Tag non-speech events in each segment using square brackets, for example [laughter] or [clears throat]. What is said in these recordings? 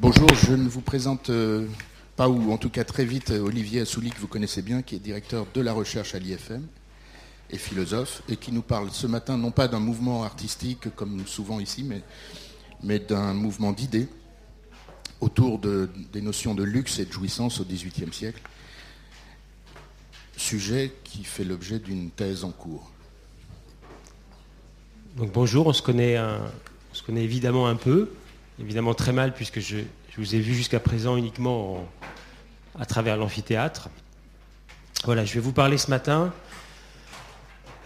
Bonjour, je ne vous présente euh, pas, ou en tout cas très vite, euh, Olivier Assouli, que vous connaissez bien, qui est directeur de la recherche à l'IFM et philosophe, et qui nous parle ce matin non pas d'un mouvement artistique comme souvent ici, mais, d'un mouvement d'idées autour de, des notions de luxe et de jouissance au XVIIIe siècle, sujet qui fait l'objet d'une thèse en cours. Donc bonjour, on se connaît, on se connaît évidemment un peu évidemment très mal puisque je, vous ai vu jusqu'à présent uniquement à travers l'amphithéâtre. Voilà, je vais vous parler ce matin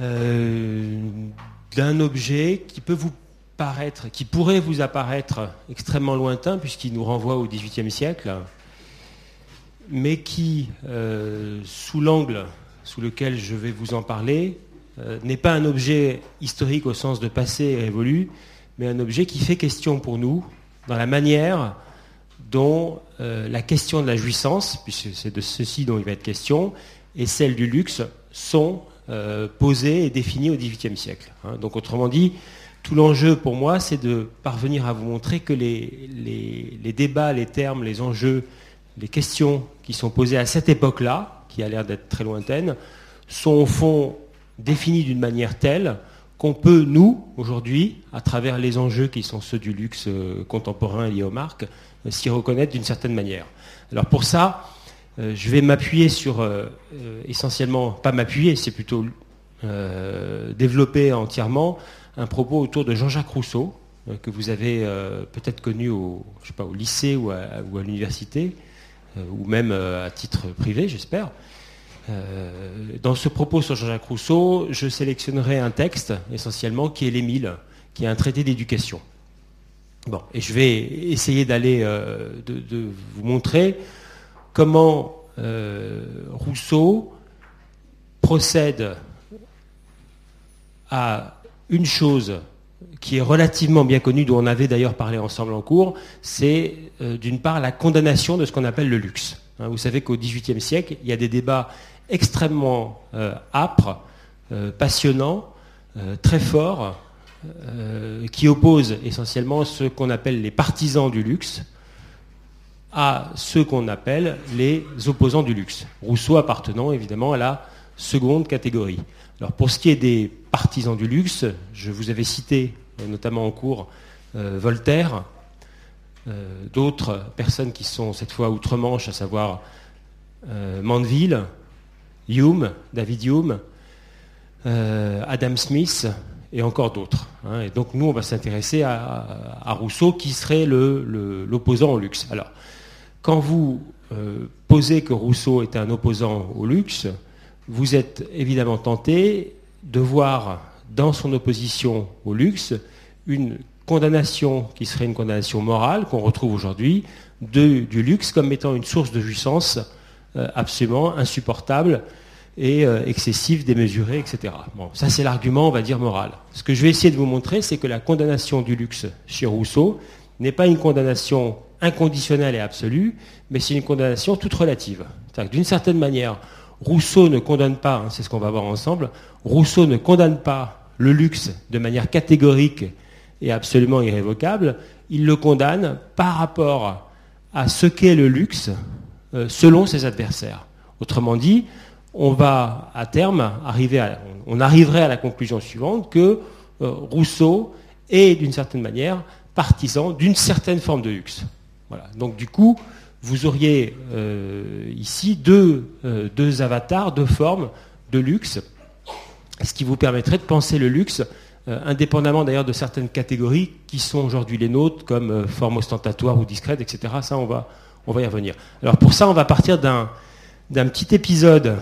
euh, d'un objet qui peut vous paraître, qui pourrait vous apparaître extrêmement lointain puisqu'il nous renvoie au XVIIIe siècle, mais qui, euh, sous l'angle sous lequel je vais vous en parler, euh, n'est pas un objet historique au sens de passé et révolu, mais un objet qui fait question pour nous, dans la manière dont euh, la question de la jouissance, puisque c'est de ceci dont il va être question, et celle du luxe sont euh, posées et définies au XVIIIe siècle. Hein. Donc autrement dit, tout l'enjeu pour moi, c'est de parvenir à vous montrer que les, les, débats, les termes, les enjeux, les questions qui sont posées à cette époque-là, qui a l'air d'être très lointaine, sont au fond définies d'une manière telle qu'on peut, nous, aujourd'hui, à travers les enjeux qui sont ceux du luxe euh, contemporain lié aux marques, euh, s'y reconnaître d'une certaine manière. Alors pour ça, euh, je vais m'appuyer sur, essentiellement, pas m'appuyer, c'est plutôt développer entièrement un propos autour de Jean-Jacques Rousseau, que vous avez peut-être connu au, pas, au lycée ou à l'université, ou même à titre privé, j'espère. Euh, dans ce propos sur Jean-Jacques Rousseau, je sélectionnerai un texte essentiellement qui est l'Émile, qui est un traité d'éducation. Bon, et je vais essayer d'aller euh, de, vous montrer comment euh, Rousseau procède à une chose qui est relativement bien connue, dont on avait d'ailleurs parlé ensemble en cours, c'est d'une part la condamnation de ce qu'on appelle le luxe. Hein, vous savez qu'au XVIIIe siècle, il y a des débats extrêmement euh, âpre, euh, passionnant, euh, très fort, qui oppose essentiellement ce qu'on appelle les partisans du luxe à ceux qu'on appelle les opposants du luxe. Rousseau appartenant évidemment à la seconde catégorie. Alors pour ce qui est des partisans du luxe, je vous avais cité notamment en cours Voltaire, d'autres personnes qui sont cette fois outre-Manche, à savoir Mandeville, Hume, David Hume, euh, Adam Smith et encore d'autres. Hein. Et donc nous, on va s'intéresser à, Rousseau, qui serait l'opposant au luxe. Alors, quand vous euh, posez que Rousseau est un opposant au luxe, vous êtes évidemment tenté de voir dans son opposition au luxe une condamnation qui serait une condamnation morale qu'on retrouve aujourd'hui du luxe comme étant une source de jouissance absolument insupportable et euh, excessive, démesurée, etc. Bon, ça c'est l'argument, on va dire, moral. Ce que je vais essayer de vous montrer, c'est que la condamnation du luxe chez Rousseau n'est pas une condamnation inconditionnelle et absolue, mais c'est une condamnation toute relative. D'une certaine manière, Rousseau ne condamne pas, hein, c'est ce qu'on va voir ensemble, Rousseau ne condamne pas le luxe de manière catégorique et absolument irrévocable, il le condamne par rapport à ce qu'est le luxe euh, selon ses adversaires. Autrement dit, on va à terme arriver à, on arriverait à la conclusion suivante que euh, Rousseau est d'une certaine manière partisan d'une certaine forme de luxe. Voilà. Donc du coup, vous auriez euh, ici deux, deux, avatars, deux formes de luxe, ce qui vous permettrait de penser le luxe indépendamment d'ailleurs de certaines catégories qui sont aujourd'hui les nôtres, comme forme ostentatoire ou discrète, etc. Ça, on va, on va y revenir. Alors pour ça, on va partir d'un, petit épisode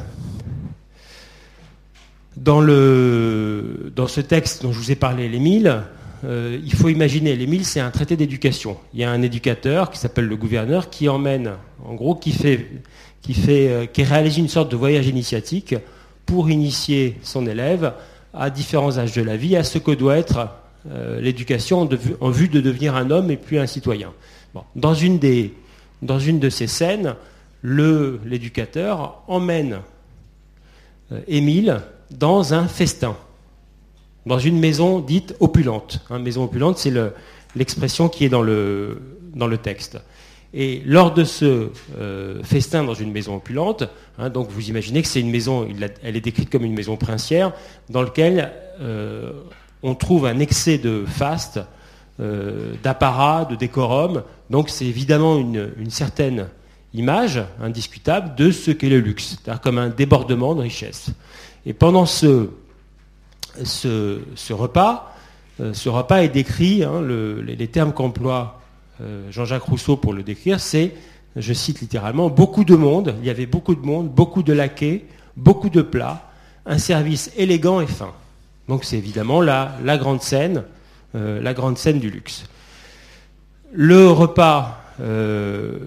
dans, le, dans ce texte dont je vous ai parlé, l'Émile. Euh, il faut imaginer, l'Émile, c'est un traité d'éducation. Il y a un éducateur qui s'appelle le gouverneur qui emmène, en gros, qui, fait, qui, fait, euh, qui réalise une sorte de voyage initiatique pour initier son élève à différents âges de la vie, à ce que doit être euh, l'éducation en, vue de devenir un homme et puis un citoyen. Dans une des dans une de ces scènes, l'éducateur emmène euh, Émile dans un festin, dans une maison dite opulente. Hein, maison opulente, c'est l'expression qui est dans le, dans le texte. Et lors de ce euh, festin dans une maison opulente, hein, donc vous imaginez que c'est une maison, elle est décrite comme une maison princière, dans laquelle euh, on trouve un excès de faste, d'apparat, de décorum. Donc c'est évidemment une, certaine image indiscutable de ce qu'est le luxe, c'est-à-dire comme un débordement de richesse. Et pendant ce, repas, ce repas est décrit, hein, les termes qu'emploie euh, Jean-Jacques Rousseau pour le décrire, c'est, je cite littéralement, beaucoup de monde, il y avait beaucoup de monde, beaucoup de laquais, beaucoup de plats, un service élégant et fin. Donc c'est évidemment la, grande scène, euh, la grande scène du luxe. Le repas, euh,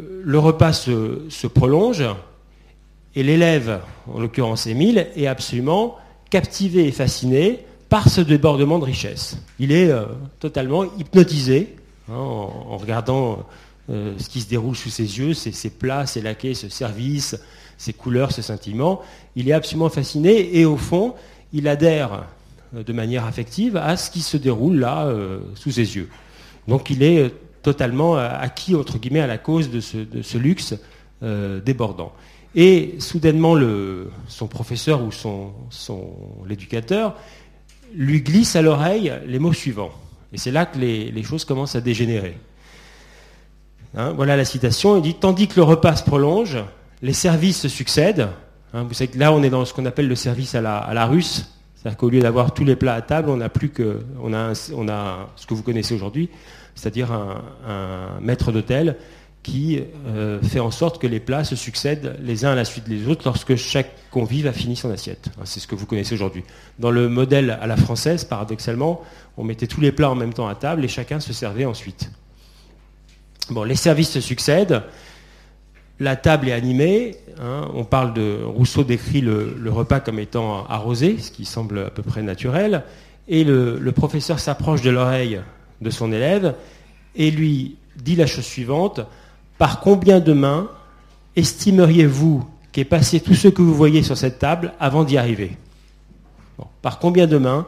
se, prolonge et l'élève, en l'occurrence Émile, est absolument captivé et fasciné par ce débordement de richesse. Il est totalement hypnotisé Hein, en, regardant euh, ce qui se déroule sous ses yeux, ses, plats, ses laquais, ce service, ses couleurs, ce sentiment. Il est absolument fasciné et au fond, il adhère euh, de manière affective à ce qui se déroule là euh, sous ses yeux. Donc il est totalement acquis entre guillemets à la cause de ce, luxe débordant. Et soudainement, son professeur ou son, l'éducateur lui glisse à l'oreille les mots suivants. Et c'est là que les, choses commencent à dégénérer. Hein, voilà la citation. Il dit Tandis que le repas se prolonge, les services se succèdent. Hein, vous savez que là, on est dans ce qu'on appelle le service à la, russe. C'est-à-dire qu'au lieu d'avoir tous les plats à table, on a plus a, on a ce que vous connaissez aujourd'hui, c'est-à-dire un maître d'hôtel qui euh, fait en sorte que les plats se succèdent les uns à la suite des autres lorsque chaque convive a fini son assiette. Hein, c'est ce que vous connaissez aujourd'hui. Dans le modèle à la française, paradoxalement, on mettait tous les plats en même temps à table et chacun se servait ensuite. Bon, les services se succèdent, la table est animée. Hein, on parle de Rousseau décrit le, repas comme étant arrosé, ce qui semble à peu près naturel, et le professeur s'approche de l'oreille de son élève et lui dit la chose suivante par combien de mains estimeriez-vous qu'est passé tout ce que vous voyez sur cette table avant d'y arriver? Par combien de mains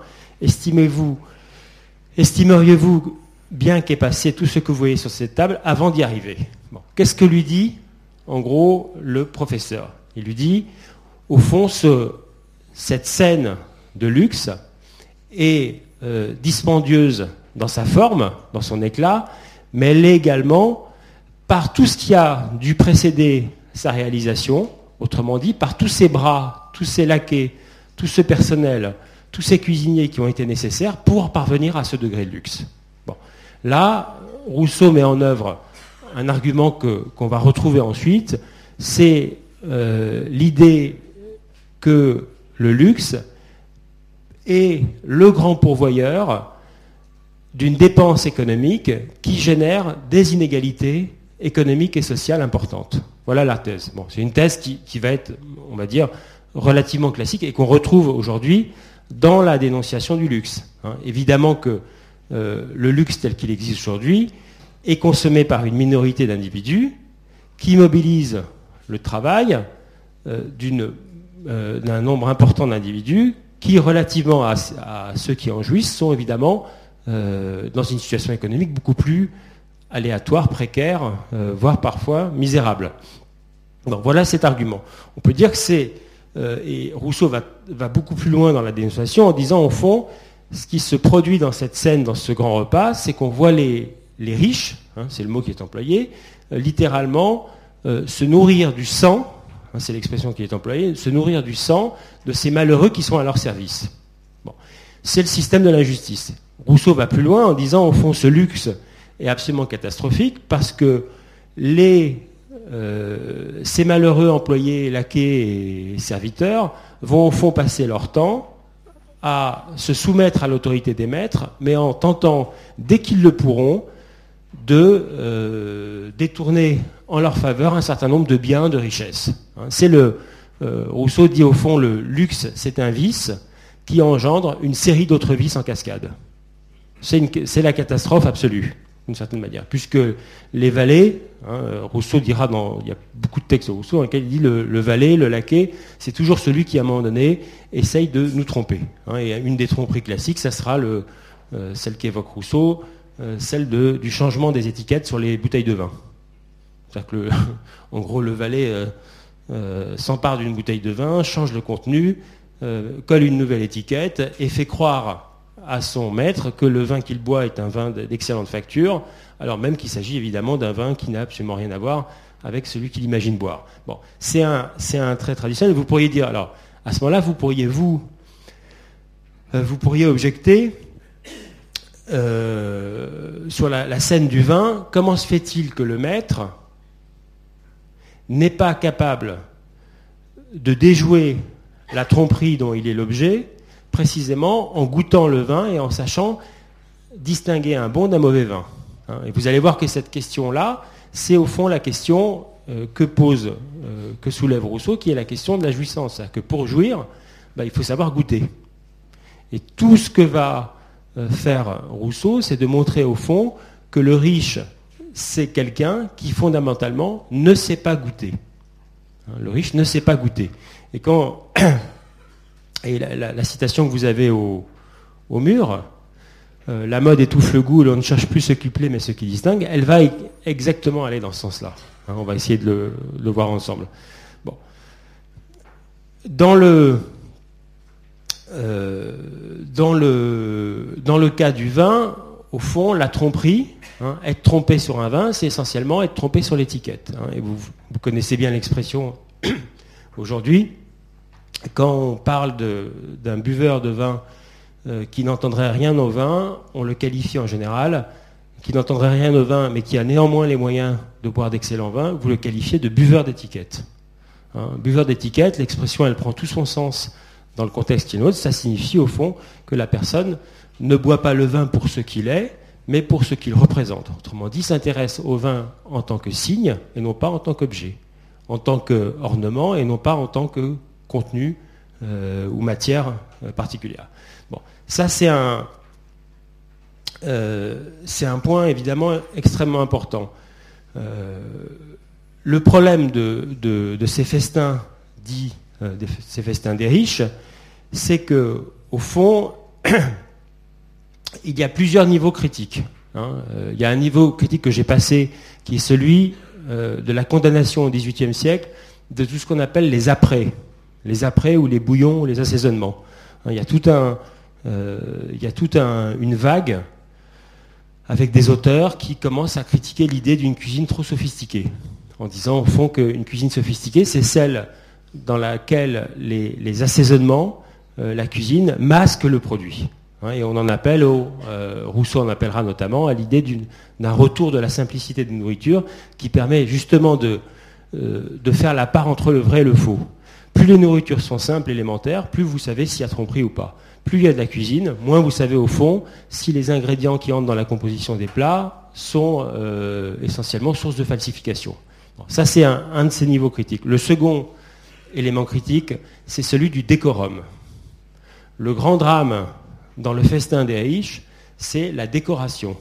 estimeriez-vous bien qu'est passé tout ce que vous voyez sur cette table avant d'y arriver? Qu'est-ce que lui dit, en gros, le professeur Il lui dit, au fond, cette scène de luxe est euh, dispendieuse dans sa forme, dans son éclat, mais elle est également par tout ce qui a dû précéder sa réalisation, autrement dit, par tous ces bras, tous ces laquais, tout ce personnel, tous ces cuisiniers qui ont été nécessaires pour parvenir à ce degré de luxe. Là, Rousseau met en œuvre un argument qu'on va retrouver ensuite, c'est euh, l'idée que le luxe est le grand pourvoyeur d'une dépense économique qui génère des inégalités économique et sociale importante. Voilà la thèse. Bon, c'est une thèse qui, va être, on va dire, relativement classique et qu'on retrouve aujourd'hui dans la dénonciation du luxe. Hein. Évidemment que euh, le luxe tel qu'il existe aujourd'hui est consommé par une minorité d'individus qui mobilisent le travail euh, euh, d'un nombre important d'individus qui, relativement à, ceux qui en jouissent, sont évidemment dans une situation économique beaucoup plus aléatoire, précaire, euh, voire parfois misérable. voilà cet argument. On peut dire que c'est, euh, et Rousseau va, beaucoup plus loin dans la dénonciation en disant au fond, ce qui se produit dans cette scène, dans ce grand repas, c'est qu'on voit les, riches, hein, c'est le mot qui est employé, euh, littéralement se nourrir du sang, hein, c'est l'expression qui est employée, se nourrir du sang de ces malheureux qui sont à leur service. C'est le système de l'injustice. Rousseau va plus loin en disant, au fond, ce luxe est absolument catastrophique parce que les, euh, ces malheureux employés, laquais et serviteurs vont au fond passer leur temps à se soumettre à l'autorité des maîtres, mais en tentant, dès qu'ils le pourront, de euh, détourner en leur faveur un certain nombre de biens, de richesses. Hein, c'est le euh, Rousseau dit au fond le luxe, c'est un vice qui engendre une série d'autres vices en cascade. C'est la catastrophe absolue d'une certaine manière, puisque les valets, hein, Rousseau dira dans, il y a beaucoup de textes de Rousseau dans lesquels il dit le, le valet, le laquais, c'est toujours celui qui à un moment donné essaye de nous tromper. Hein. et une des tromperies classiques, ça sera euh, celle qu'évoque Rousseau, celle du changement des étiquettes sur les bouteilles de vin. C'est-à-dire que, [laughs] en gros, le valet s'empare d'une bouteille de vin, change le contenu, colle une nouvelle étiquette et fait croire à son maître que le vin qu'il boit est un vin d'excellente facture, alors même qu'il s'agit évidemment d'un vin qui n'a absolument rien à voir avec celui qu'il imagine boire. Bon, c'est un, c'est un trait traditionnel. Vous pourriez dire, alors, à ce moment-là, vous pourriez vous, euh, vous pourriez objecter euh, sur la, scène du vin, comment se fait-il que le maître n'est pas capable de déjouer la tromperie dont il est l'objet précisément en goûtant le vin et en sachant distinguer un bon d'un mauvais vin. Hein. Et vous allez voir que cette question-là, c'est au fond la question euh, que pose, euh, que soulève Rousseau, qui est la question de la jouissance. Que pour jouir, bah, il faut savoir goûter. Et tout ce que va faire Rousseau, c'est de montrer au fond que le riche, c'est quelqu'un qui fondamentalement ne sait pas goûter. Hein, le riche ne sait pas goûter. Et quand [coughs] Et la, citation que vous avez au, mur, euh, la mode étouffe le goût, on ne cherche plus ce qui plaît mais ce qui distingue, elle va exactement aller dans ce sens-là. Hein, on va essayer de le, voir ensemble. Bon. Dans le, euh, dans, le, dans le cas du vin, au fond, la tromperie, hein, être trompé sur un vin, c'est essentiellement être trompé sur l'étiquette. Hein. et vous, vous connaissez bien l'expression [clears throat] aujourd'hui quand on parle d'un buveur de vin euh, qui n'entendrait rien au vin, on le qualifie en général, qui n'entendrait rien au vin, mais qui a néanmoins les moyens de boire d'excellents vins, vous le qualifiez de buveur d'étiquette. Hein, buveur d'étiquette, l'expression elle prend tout son sens dans le contexte nôtre, ça signifie au fond que la personne ne boit pas le vin pour ce qu'il est, mais pour ce qu'il représente. Autrement dit, s'intéresse au vin en tant que signe et non pas en tant qu'objet, en tant qu'ornement et non pas en tant que contenu euh, ou matière euh, particulière. Bon, ça c'est un, euh, c'est un point évidemment extrêmement important. le problème de, ces festins dits, de ces festins des riches, c'est que au fond, [clears throat] il y a plusieurs niveaux critiques. Hein. il y a un niveau critique que j'ai passé qui est celui de la condamnation au XVIIIe siècle de tout ce qu'on appelle les après les après ou les bouillons ou les assaisonnements. Hein, il y a tout un, euh, il y a toute une vague avec des auteurs qui commencent à critiquer l'idée d'une cuisine trop sophistiquée, en disant au fond qu'une cuisine sophistiquée, c'est celle dans laquelle les, assaisonnements, euh, la cuisine, masquent le produit. Hein, et on en appelle au, euh, Rousseau en appellera notamment à l'idée d'un retour de la simplicité de nourriture qui permet justement de, de faire la part entre le vrai et le faux. Plus les nourritures sont simples, élémentaires, plus vous savez s'il y a tromperie ou pas. Plus il y a de la cuisine, moins vous savez au fond si les ingrédients qui entrent dans la composition des plats sont euh, essentiellement source de falsification. ça, c'est un, de ces niveaux critiques. Le second élément critique, c'est celui du décorum. Le grand drame dans le festin des riches, c'est la décoration.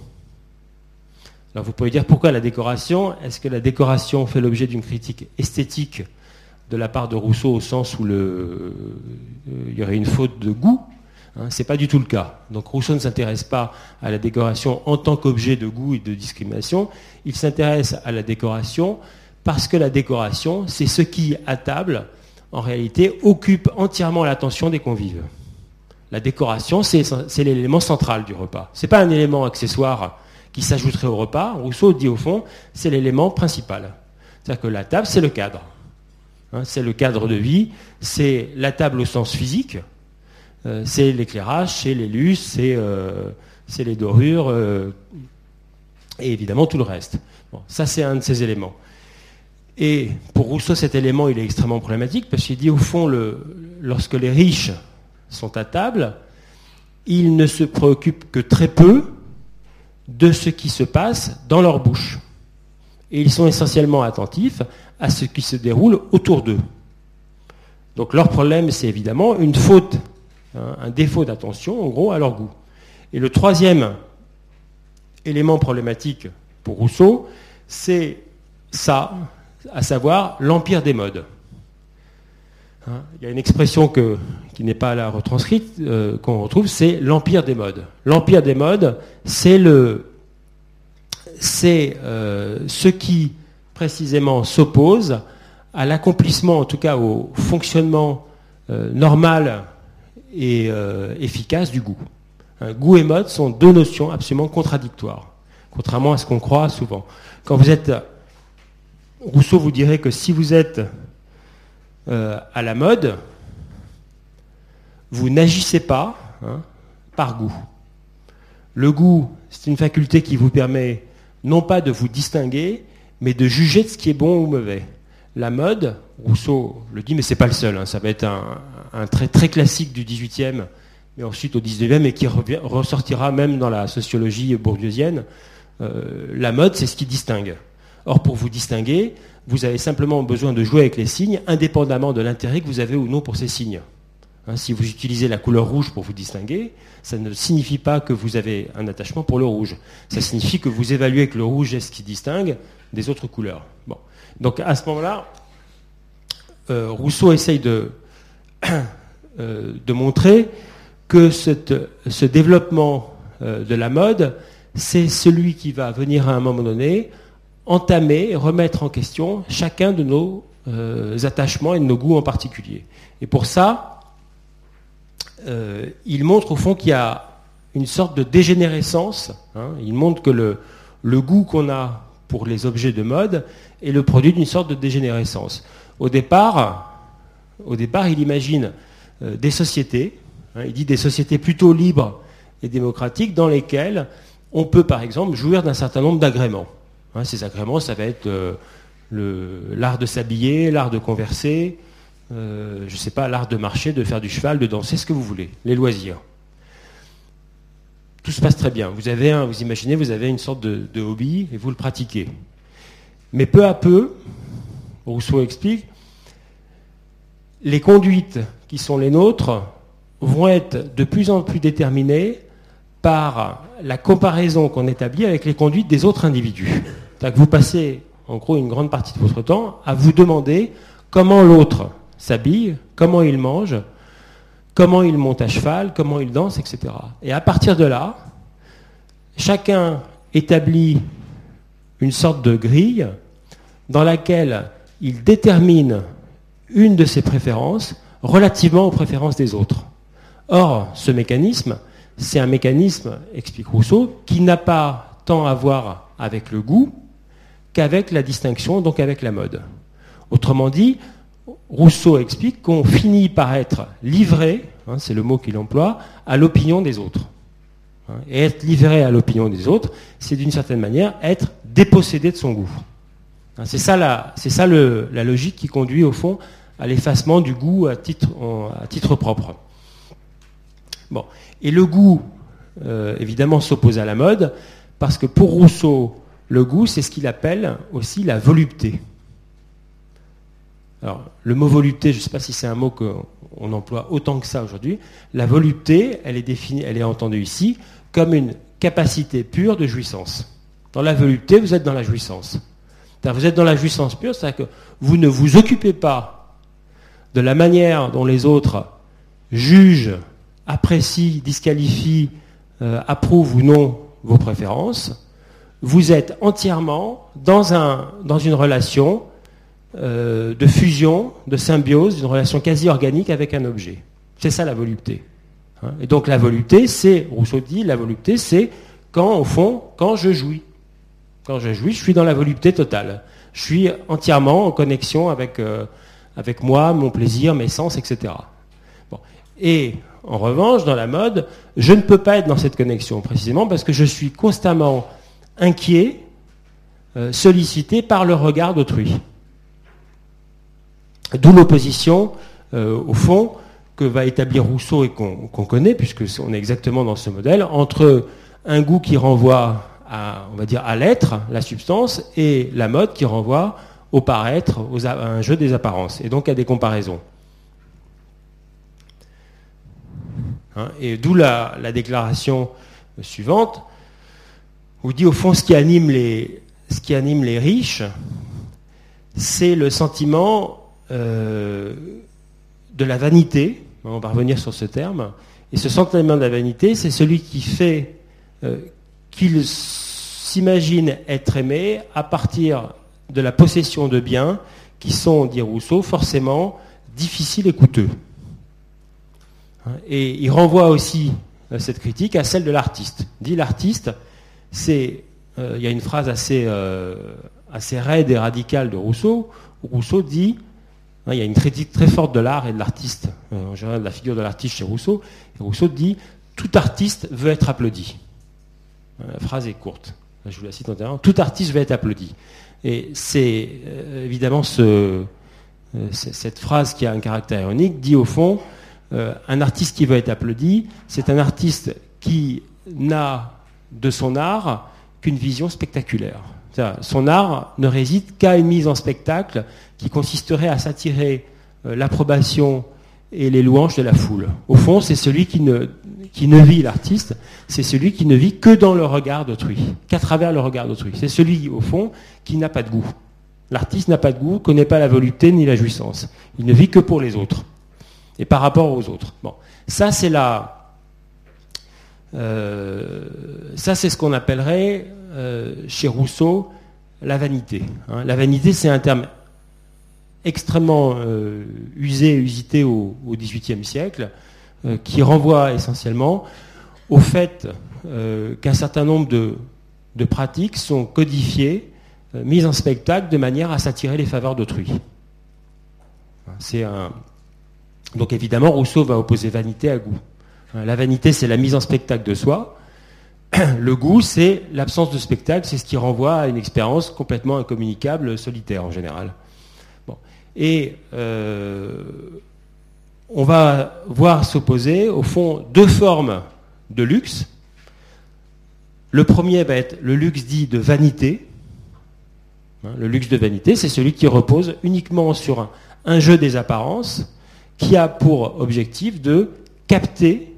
Alors vous pouvez dire pourquoi la décoration? Est-ce que la décoration fait l'objet d'une critique esthétique de la part de Rousseau au sens où euh, il y aurait une faute de goût? Hein, Ce n'est pas du tout le cas. Donc Rousseau ne s'intéresse pas à la décoration en tant qu'objet de goût et de discrimination. Il s'intéresse à la décoration parce que la décoration, c'est ce qui, à table, en réalité, occupe entièrement l'attention des convives. La décoration, c'est l'élément central du repas. Ce n'est pas un élément accessoire qui s'ajouterait au repas. Rousseau dit au fond, c'est l'élément principal. C'est-à-dire que la table, c'est le cadre. Hein, c'est le cadre de vie, c'est la table au sens physique, euh, c'est l'éclairage, c'est les luces, c'est euh, les dorures, euh, et évidemment tout le reste. ça, c'est un de ces éléments. Et pour Rousseau, cet élément, il est extrêmement problématique, parce qu'il dit, au fond, lorsque les riches sont à table, ils ne se préoccupent que très peu de ce qui se passe dans leur bouche. Et ils sont essentiellement attentifs à ce qui se déroule autour d'eux. Donc leur problème, c'est évidemment une faute, hein, un défaut d'attention, en gros, à leur goût. Et le troisième élément problématique pour Rousseau, c'est ça, à savoir l'empire des modes. Hein, il y a une expression qui n'est pas là retranscrite, euh, qu'on retrouve, c'est l'empire des modes. L'empire des modes, c'est le, c'est ce qui précisément s'oppose à l'accomplissement, en tout cas au fonctionnement normal et efficace du goût. goût et mode sont deux notions absolument contradictoires, contrairement à ce qu'on croit souvent. Quand vous êtes Rousseau vous dirait que si vous êtes euh, à la mode, vous n'agissez pas hein, par goût. Le goût, c'est une faculté qui vous permet non pas de vous distinguer, mais de juger de ce qui est bon ou mauvais. La mode, Rousseau le dit, mais c'est pas le seul, hein, ça va être un, trait très classique du XVIIIe, mais ensuite au XIXe, et qui ressortira même dans la sociologie bourdieusienne. Euh, la mode, c'est ce qui distingue. Or, pour vous distinguer, vous avez simplement besoin de jouer avec les signes, indépendamment de l'intérêt que vous avez ou non pour ces signes. Hein, si vous utilisez la couleur rouge pour vous distinguer, ça ne signifie pas que vous avez un attachement pour le rouge. Ça signifie que vous évaluez que le rouge est ce qui distingue des autres couleurs. Bon. Donc à ce moment-là, euh, Rousseau essaye de, [clears throat] euh, de montrer que ce développement euh, de la mode, c'est celui qui va venir à un moment donné entamer, remettre en question chacun de nos euh, attachements et de nos goûts en particulier. Et pour ça, euh, il montre au fond qu'il y a une sorte de dégénérescence. Hein. il montre que le, goût qu'on a pour les objets de mode est le produit d'une sorte de dégénérescence. Au départ, au départ il imagine euh, des sociétés, hein, il dit des sociétés plutôt libres et démocratiques dans lesquelles on peut par exemple jouir d'un certain nombre d'agréments. Hein, ces agréments, ça va être euh, l'art de s'habiller, l'art de converser, euh, je ne sais pas, l'art de marcher, de faire du cheval, de danser, ce que vous voulez, les loisirs. Tout se passe très bien. Vous avez vous imaginez, vous avez une sorte de hobby et vous le pratiquez. Mais peu à peu, Rousseau explique, les conduites qui sont les nôtres vont être de plus en plus déterminées par la comparaison qu'on établit avec les conduites des autres individus que vous passez en gros une grande partie de votre temps à vous demander comment l'autre s'habille, comment il mange, comment il monte à cheval, comment il danse, etc. Et à partir de là, chacun établit une sorte de grille dans laquelle il détermine une de ses préférences relativement aux préférences des autres. Or, ce mécanisme, c'est un mécanisme, explique Rousseau, qui n'a pas tant à voir avec le goût, qu'avec la distinction, donc avec la mode. Autrement dit, Rousseau explique qu'on finit par être livré, hein, c'est le mot qu'il emploie, à l'opinion des autres. Hein, et être livré à l'opinion des autres, c'est d'une certaine manière être dépossédé de son goût. Hein, c'est ça, la, ça la logique qui conduit au fond à l'effacement du goût à titre, à titre propre. Bon. Et le goût, euh, évidemment, s'oppose à la mode, parce que pour Rousseau, le goût, c'est ce qu'il appelle aussi la volupté. Alors, le mot volupté, je ne sais pas si c'est un mot qu'on emploie autant que ça aujourd'hui. La volupté, elle est définie, elle est entendue ici comme une capacité pure de jouissance. Dans la volupté, vous êtes dans la jouissance. Vous êtes dans la jouissance pure, c'est-à-dire que vous ne vous occupez pas de la manière dont les autres jugent, apprécient, disqualifient, euh, approuvent ou non vos préférences vous êtes entièrement dans, un, dans une relation euh, de fusion, de symbiose, d'une relation quasi organique avec un objet. C'est ça la volupté. Hein. Et donc la volupté, c'est, Rousseau dit, la volupté, c'est quand, au fond, quand je jouis. Quand je jouis, je suis dans la volupté totale. Je suis entièrement en connexion avec, euh, avec moi, mon plaisir, mes sens, etc. Et en revanche, dans la mode, je ne peux pas être dans cette connexion, précisément parce que je suis constamment inquiet, euh, sollicité par le regard d'autrui. D'où l'opposition, euh, au fond, que va établir Rousseau et qu'on connaît, puisque on est exactement dans ce modèle, entre un goût qui renvoie à, on va dire, à l'être, la substance, et la mode qui renvoie au paraître, à un jeu des apparences, et donc à des comparaisons. Hein, et d'où la, déclaration suivante vous dit au fond ce qui anime les, ce qui anime les riches, c'est le sentiment euh, de la vanité. On va revenir sur ce terme. Et ce sentiment de la vanité, c'est celui qui fait euh, qu'ils s'imagine être aimé à partir de la possession de biens qui sont, dit Rousseau, forcément difficiles et coûteux. Et il renvoie aussi euh, cette critique à celle de l'artiste. Dit l'artiste, euh, il y a une phrase assez, euh, assez raide et radicale de Rousseau, où Rousseau dit, hein, il y a une critique très forte de l'art et de l'artiste, en général de la figure de l'artiste chez Rousseau, et Rousseau dit, tout artiste veut être applaudi. La phrase est courte. Je vous la cite en Tout artiste veut être applaudi. Et c'est évidemment ce, cette phrase qui a un caractère ironique, dit au fond, euh, un artiste qui veut être applaudi, c'est un artiste qui n'a de son art qu'une vision spectaculaire. Son art ne réside qu'à une mise en spectacle qui consisterait à s'attirer euh, l'approbation et les louanges de la foule. Au fond, c'est celui qui ne, qui ne vit l'artiste, c'est celui qui ne vit que dans le regard d'autrui, qu'à travers le regard d'autrui. C'est celui, au fond, qui n'a pas de goût. L'artiste n'a pas de goût, connaît pas la volupté ni la jouissance. Il ne vit que pour les autres et par rapport aux autres. Bon, ça c'est la, euh, ça c'est ce qu'on appellerait euh, chez Rousseau la vanité. Hein. La vanité, c'est un terme extrêmement euh, usé usité au XVIIIe siècle, qui renvoie essentiellement au fait qu'un certain nombre de, pratiques sont codifiées, mises en spectacle de manière à s'attirer les faveurs d'autrui. Donc évidemment, Rousseau va opposer vanité à goût. Hein, la vanité, c'est la mise en spectacle de soi. [clears throat] Le goût, c'est l'absence de spectacle, c'est ce qui renvoie à une expérience complètement incommunicable, solitaire en général. Et euh, on va voir s'opposer, au fond, deux formes de luxe. Le premier va être le luxe dit de vanité. Hein, le luxe de vanité, c'est celui qui repose uniquement sur un jeu des apparences, qui a pour objectif de capter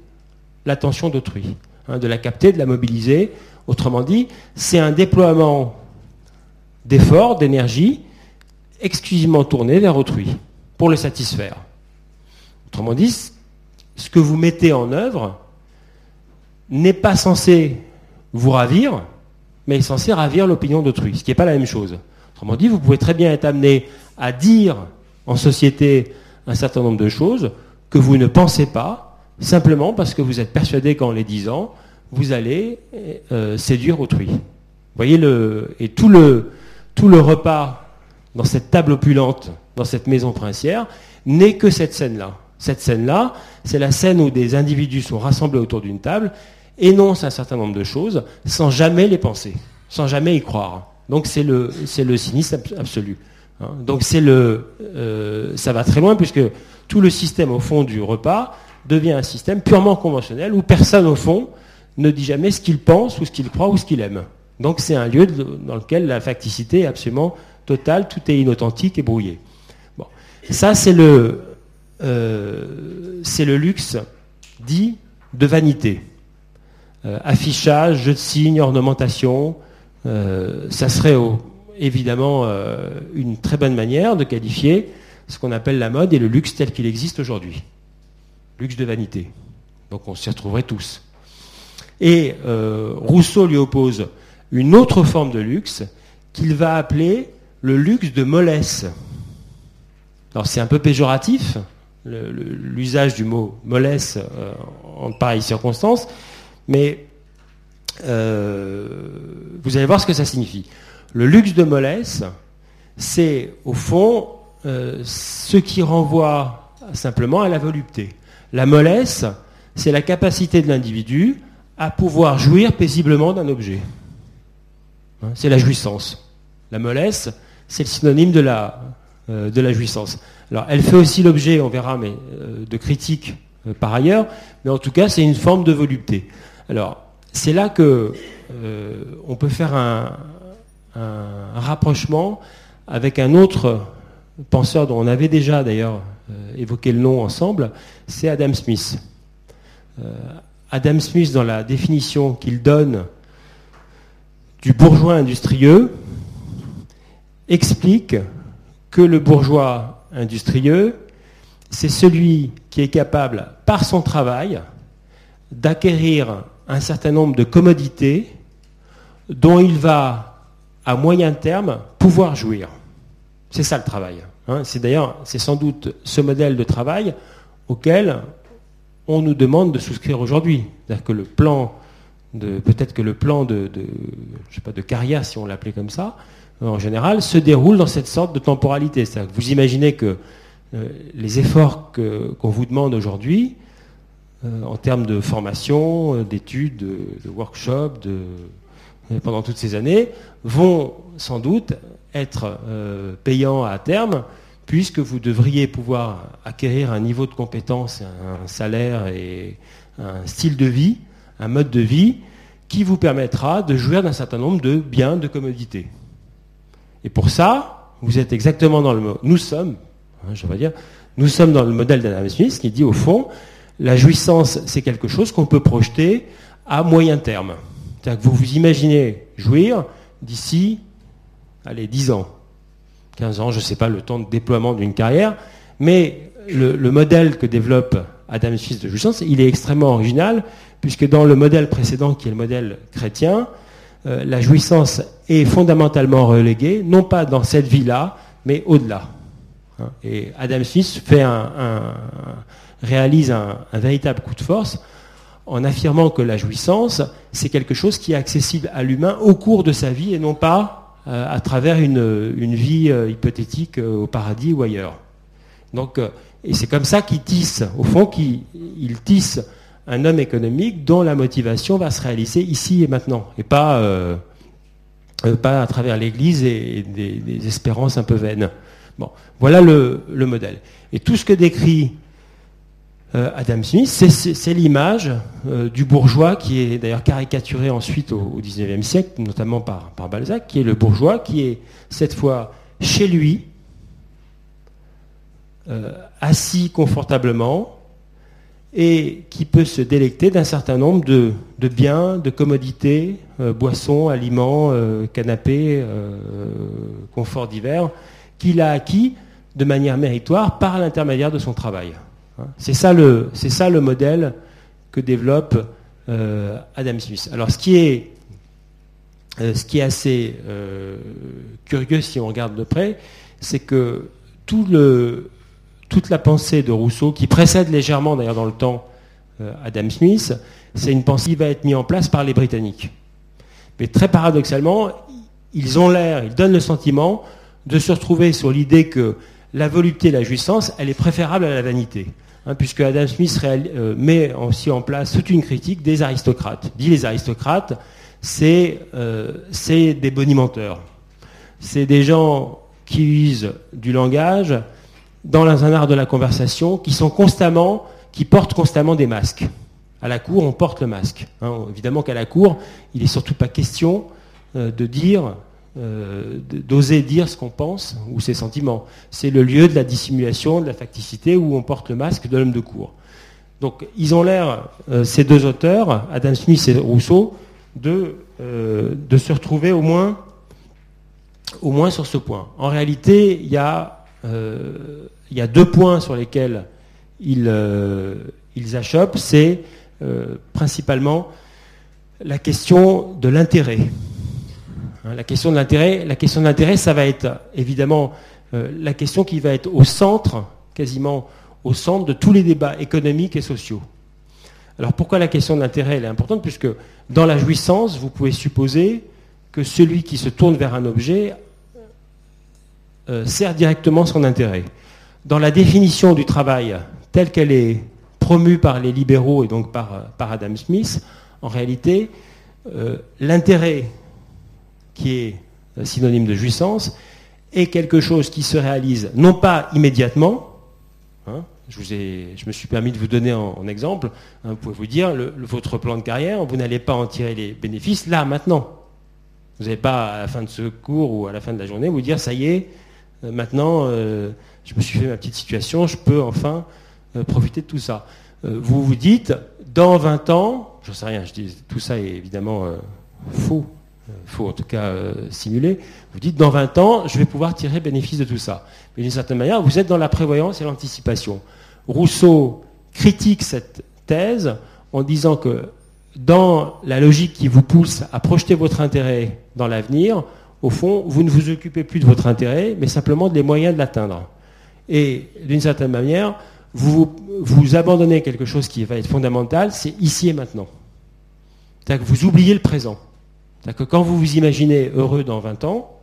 l'attention d'autrui, hein, de la capter, de la mobiliser. Autrement dit, c'est un déploiement d'efforts, d'énergie, exclusivement tourné vers autrui, pour le satisfaire. Autrement dit, ce que vous mettez en œuvre n'est pas censé vous ravir, mais est censé ravir l'opinion d'autrui, ce qui n'est pas la même chose. Autrement dit, vous pouvez très bien être amené à dire en société un certain nombre de choses que vous ne pensez pas, simplement parce que vous êtes persuadé qu'en les disant, vous allez euh, séduire autrui. Vous voyez, le, et tout le, tout le repas dans cette table opulente, dans cette maison princière, n'est que cette scène-là. Cette scène-là, c'est la scène où des individus sont rassemblés autour d'une table, énoncent un certain nombre de choses, sans jamais les penser, sans jamais y croire. Donc c'est le, c'est le cynisme absolu. Hein. Donc c'est le, euh, ça va très loin puisque tout le système au fond du repas devient un système purement conventionnel où personne au fond ne dit jamais ce qu'il pense ou ce qu'il croit ou ce qu'il aime. Donc c'est un lieu dans lequel la facticité est absolument totale, tout est inauthentique et brouillé. Bon. Ça c'est le, euh, luxe dit de vanité. Euh, affichage, jeu de signes, ornementation, ça serait évidemment euh, une très bonne manière de qualifier ce qu'on appelle la mode et le luxe tel qu'il existe aujourd'hui. Luxe de vanité. Donc on s'y retrouverait tous. Et euh, Rousseau lui oppose une autre forme de luxe qu'il va appeler le luxe de mollesse. Alors c'est un peu péjoratif, l'usage du mot mollesse euh, en pareille circonstance, mais vous allez voir ce que ça signifie. Le luxe de mollesse, c'est au fond euh, ce qui renvoie simplement à la volupté. La mollesse, c'est la capacité de l'individu à pouvoir jouir paisiblement d'un objet. Hein, c'est la jouissance. La mollesse, c'est le synonyme de la, euh, de la jouissance. Alors, elle fait aussi l'objet, on verra, mais euh, de critiques par ailleurs, mais en tout cas, c'est une forme de volupté. Alors, c'est là que on peut faire un rapprochement avec un autre penseur dont on avait déjà d'ailleurs euh, évoqué le nom ensemble, c'est Adam Smith. Euh, Adam Smith, dans la définition qu'il donne du bourgeois industrieux, explique que le bourgeois industrieux, c'est celui qui est capable, par son travail, d'acquérir un certain nombre de commodités dont il va, à moyen terme, pouvoir jouir. C'est ça le travail. Hein. C'est d'ailleurs, c'est sans doute ce modèle de travail auquel on nous demande de souscrire aujourd'hui. C'est-à-dire que le plan peut-être que le plan de, je sais pas, de carrière, si on l'appelait comme ça, en général, se déroule dans cette sorte de temporalité. C'est-à-dire que vous imaginez que euh, les efforts qu'on vous demande aujourd'hui, euh, en termes de formation, euh, d'études, de, de workshops, pendant toutes ces années, vont sans doute être payants à terme, puisque vous devriez pouvoir acquérir un niveau de compétence, un salaire et un style de vie, un mode de vie qui vous permettra de jouir d'un certain nombre de biens, de commodités. Et pour ça, vous êtes exactement dans le... Nous sommes, hein, je vais dire, nous sommes dans le modèle d'Adam Smith qui dit au fond, la jouissance, c'est quelque chose qu'on peut projeter à moyen terme. C'est-à-dire que vous vous imaginez jouir d'ici, allez, 10 ans, 15 ans, je ne sais pas le temps de déploiement d'une carrière, mais le, le, modèle que développe Adam Smith de jouissance, il est extrêmement original, puisque dans le modèle précédent, qui est le modèle chrétien, euh, la jouissance est fondamentalement reléguée, non pas dans cette vie-là, mais au-delà. Hein. Et Adam Smith réalise un, véritable coup de force en affirmant que la jouissance, c'est quelque chose qui est accessible à l'humain au cours de sa vie et non pas à travers une, vie euh, hypothétique au paradis ou ailleurs. Donc, et c'est comme ça qu'il tisse, au fond, qu'il tisse un homme économique dont la motivation va se réaliser ici et maintenant, et pas, euh, euh, pas à travers l'Église et, des, espérances un peu vaines. Bon, voilà le, modèle. Et tout ce que décrit euh, Adam Smith, c'est l'image du bourgeois qui est d'ailleurs caricaturé ensuite au XIXe siècle, notamment par, Balzac, qui est le bourgeois qui est cette fois chez lui, assis confortablement, et qui peut se délecter d'un certain nombre de, biens, de commodités, euh, boissons, aliments, euh, canapés, euh, confort divers, qu'il a acquis de manière méritoire par l'intermédiaire de son travail. Hein. C'est ça, le, modèle que développe Adam Smith. Alors ce qui est, est assez curieux si on regarde de près, c'est que toute la pensée de Rousseau, qui précède légèrement d'ailleurs dans le temps euh, Adam Smith, c'est une pensée qui va être mise en place par les Britanniques. Mais très paradoxalement, ils ont l'air, ils donnent le sentiment de se retrouver sur l'idée que la volupté, la jouissance, elle est préférable à la vanité. Hein, puisque Adam Smith euh, met aussi en place toute une critique des aristocrates. Dit les aristocrates, c'est euh, des bonimenteurs. C'est des gens qui usent du langage dans un art de la conversation qui sont constamment, qui portent constamment des masques. À la cour, on porte le masque. Hein. évidemment qu'à la cour, il n'est surtout pas question euh, de dire, euh, d'oser dire ce qu'on pense ou ses sentiments. C'est le lieu de la dissimulation, de la facticité où on porte le masque de l'homme de cour. Donc, ils ont l'air, euh, ces deux auteurs, Adam Smith et Rousseau, de, de se retrouver au moins, sur ce point. En réalité, il y a deux points sur lesquels ils, euh, achoppent, c'est euh, principalement la question de l'intérêt. Hein, la question de l'intérêt, la question de l'intérêt, ça va être évidemment euh, la question qui va être au centre, quasiment au centre de tous les débats économiques et sociaux. Alors pourquoi la question de l'intérêt est importante? Puisque dans la jouissance, vous pouvez supposer que celui qui se tourne vers un objet sert directement son intérêt dans la définition du travail telle qu'elle est promue par les libéraux et donc par, Adam Smith, en réalité, euh, l'intérêt qui est synonyme de jouissance est quelque chose qui se réalise non pas immédiatement, hein, je, me suis permis de vous donner en, exemple, hein, vous pouvez vous dire, votre plan de carrière, vous n'allez pas en tirer les bénéfices là, maintenant. Vous n'allez pas, à la fin de ce cours ou à la fin de la journée, vous dire, ça y est, euh, maintenant, euh, je me suis fait ma petite situation, je peux enfin euh, profiter de tout ça. Euh, vous vous dites, dans 20 ans, je sais rien, je dis, tout ça est évidemment euh, faux, faux en tout cas simulé, vous dites, dans 20 ans, je vais pouvoir tirer bénéfice de tout ça. Mais d'une certaine manière, vous êtes dans la prévoyance et l'anticipation. Rousseau critique cette thèse en disant que dans la logique qui vous pousse à projeter votre intérêt dans l'avenir, au fond, vous ne vous occupez plus de votre intérêt, mais simplement des moyens de l'atteindre. Et d'une certaine manière, vous, vous abandonnez quelque chose qui va être fondamental, c'est ici et maintenant. C'est-à-dire que vous oubliez le présent. C'est-à-dire que quand vous vous imaginez heureux dans 20 ans,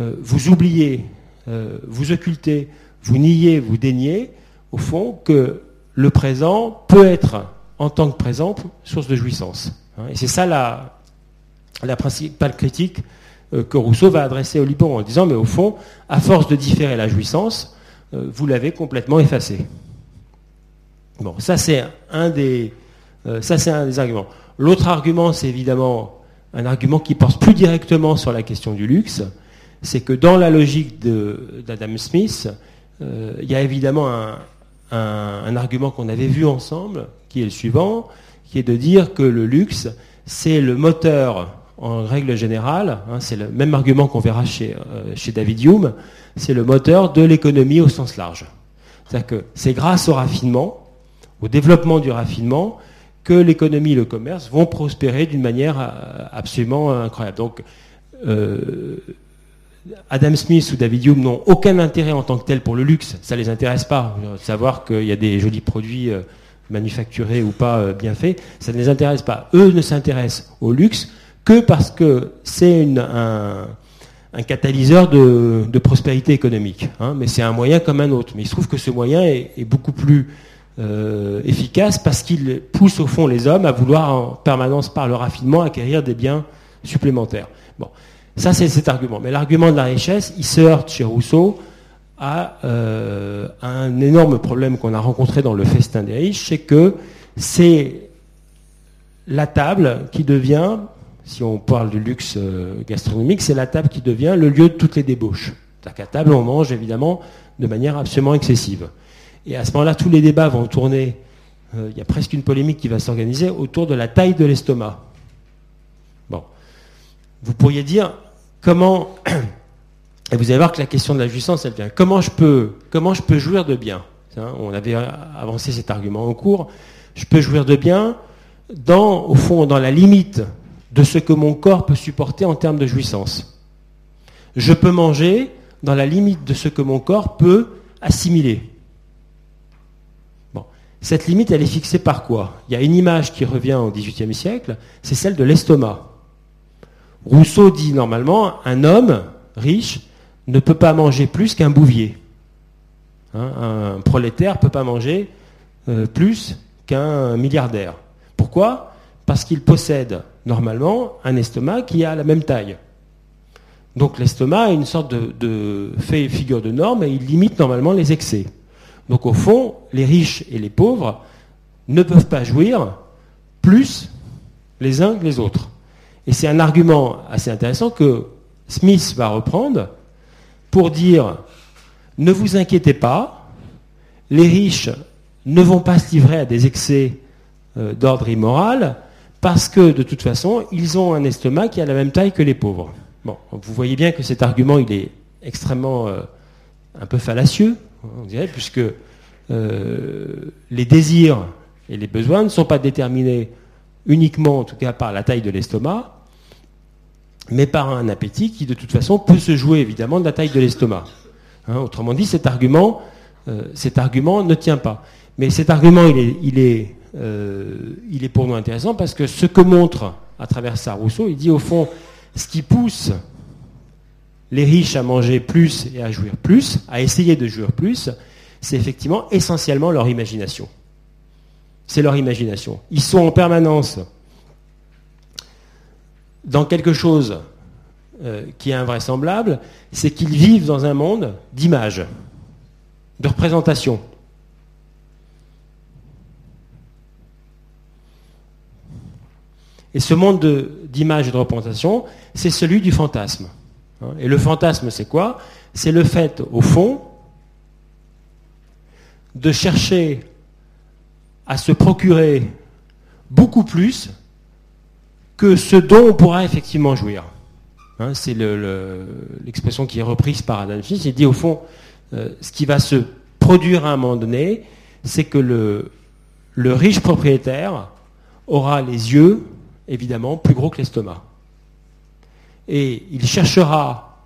euh, vous oubliez, euh, vous occultez, vous niez, vous déniez, au fond, que le présent peut être, en tant que présent, source de jouissance. Hein. Et c'est ça la, la principale critique euh, que Rousseau va adresser au Liban en disant, mais au fond, à force de différer la jouissance, vous l'avez complètement effacé. Bon, ça c'est un des, ça c'est un des arguments. L'autre argument, c'est évidemment un argument qui porte plus directement sur la question du luxe, c'est que dans la logique d'Adam Smith, il y a évidemment un, un argument qu'on avait vu ensemble, qui est le suivant, qui est de dire que le luxe, c'est le moteur en règle générale, hein, c'est le même argument qu'on verra chez, euh, chez David Hume, c'est le moteur de l'économie au sens large. C'est-à-dire que c'est grâce au raffinement, au développement du raffinement, que l'économie et le commerce vont prospérer d'une manière euh, absolument incroyable. Donc, euh, Adam Smith ou David Hume n'ont aucun intérêt en tant que tel pour le luxe, ça ne les intéresse pas. Savoir qu'il y a des jolis produits manufacturés ou pas bien faits, ça ne les intéresse pas. Eux ne s'intéressent au luxe que parce que c'est un, catalyseur de, prospérité économique. Hein. mais c'est un moyen comme un autre. Mais il se trouve que ce moyen est, beaucoup plus euh, efficace parce qu'il pousse au fond les hommes à vouloir en permanence par le raffinement acquérir des biens supplémentaires. Bon, ça c'est cet argument. Mais l'argument de la richesse, il se heurte chez Rousseau à euh, un énorme problème qu'on a rencontré dans le festin des riches, c'est que c'est la table qui devient si on parle du luxe euh, gastronomique, c'est la table qui devient le lieu de toutes les débauches. C'est-à-dire qu'à table, on mange évidemment de manière absolument excessive. Et à ce moment-là, tous les débats vont tourner, euh, il y a presque une polémique qui va s'organiser autour de la taille de l'estomac. Bon. Vous pourriez dire, comment, [clears throat] et vous allez voir que la question de la jouissance, elle vient, comment je peux, comment je peux jouir de bien? On avait avancé cet argument en cours. Je peux jouir de bien dans, au fond, dans la limite de ce que mon corps peut supporter en termes de jouissance. Je peux manger dans la limite de ce que mon corps peut assimiler. Cette limite, elle est fixée par quoi? Il y a une image qui revient au XVIIIe siècle, c'est celle de l'estomac. Rousseau dit normalement, un homme riche ne peut pas manger plus qu'un bouvier. Hein, un prolétaire ne peut pas manger euh, plus qu'un milliardaire. Pourquoi? Parce qu'il possède normalement un estomac qui a la même taille. Donc l'estomac a une sorte de, fait figure de norme et il limite normalement les excès. Donc au fond, les riches et les pauvres ne peuvent pas jouir plus les uns que les autres. Et c'est un argument assez intéressant que Smith va reprendre pour dire ne vous inquiétez pas, les riches ne vont pas se livrer à des excès euh, d'ordre immoral, parce que de toute façon, ils ont un estomac qui a la même taille que les pauvres. Bon, vous voyez bien que cet argument, il est extrêmement euh, un peu fallacieux, on dirait, puisque euh, les désirs et les besoins ne sont pas déterminés uniquement, en tout cas, par la taille de l'estomac, mais par un appétit qui, de toute façon, peut se jouer évidemment de la taille de l'estomac. Hein, autrement dit, cet argument, euh, cet argument ne tient pas. Mais cet argument, est euh, il est pour nous intéressant parce que ce que montre à travers ça Rousseau, il dit au fond, ce qui pousse les riches à manger plus et à jouir plus, à essayer de jouir plus, c'est effectivement essentiellement leur imagination. C'est leur imagination. Ils sont en permanence dans quelque chose euh, qui est invraisemblable, c'est qu'ils vivent dans un monde d'images, de représentations. Et ce monde d'image et de représentation, c'est celui du fantasme. Hein. Et le fantasme, c'est quoi? C'est le fait, au fond, de chercher à se procurer beaucoup plus que ce dont on pourra effectivement jouir. Hein, c'est l'expression qui est reprise par Adam Smith. Il dit au fond, euh, ce qui va se produire à un moment donné, c'est que le riche propriétaire aura les yeux, évidemment, plus gros que l'estomac. Et il cherchera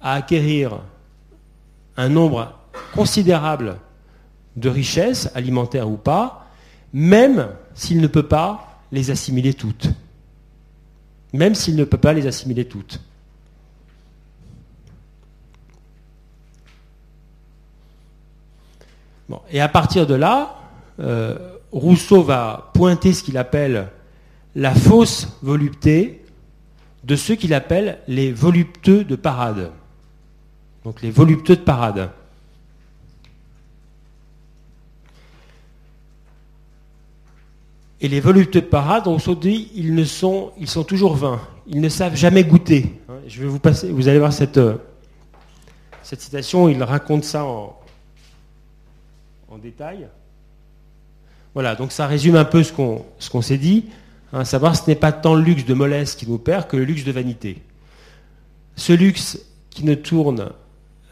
à acquérir un nombre considérable de richesses, alimentaires ou pas, même s'il ne peut pas les assimiler toutes. Même s'il ne peut pas les assimiler toutes. et à partir de là, euh, Rousseau va pointer ce qu'il appelle la fausse volupté de ceux qu'il appelle les volupteux de parade. Donc les volupteux de parade. Et les volupteux de parade, Rousseau dit, ils, sont, toujours vains. Ils ne savent jamais goûter. Je vais vous passer, vous allez voir cette, euh, citation, il raconte ça en détail. Voilà, donc ça résume un peu ce qu'on s'est dit. Hein, savoir, ce n'est pas tant le luxe de mollesse qui nous perd que le luxe de vanité. Ce luxe qui ne tourne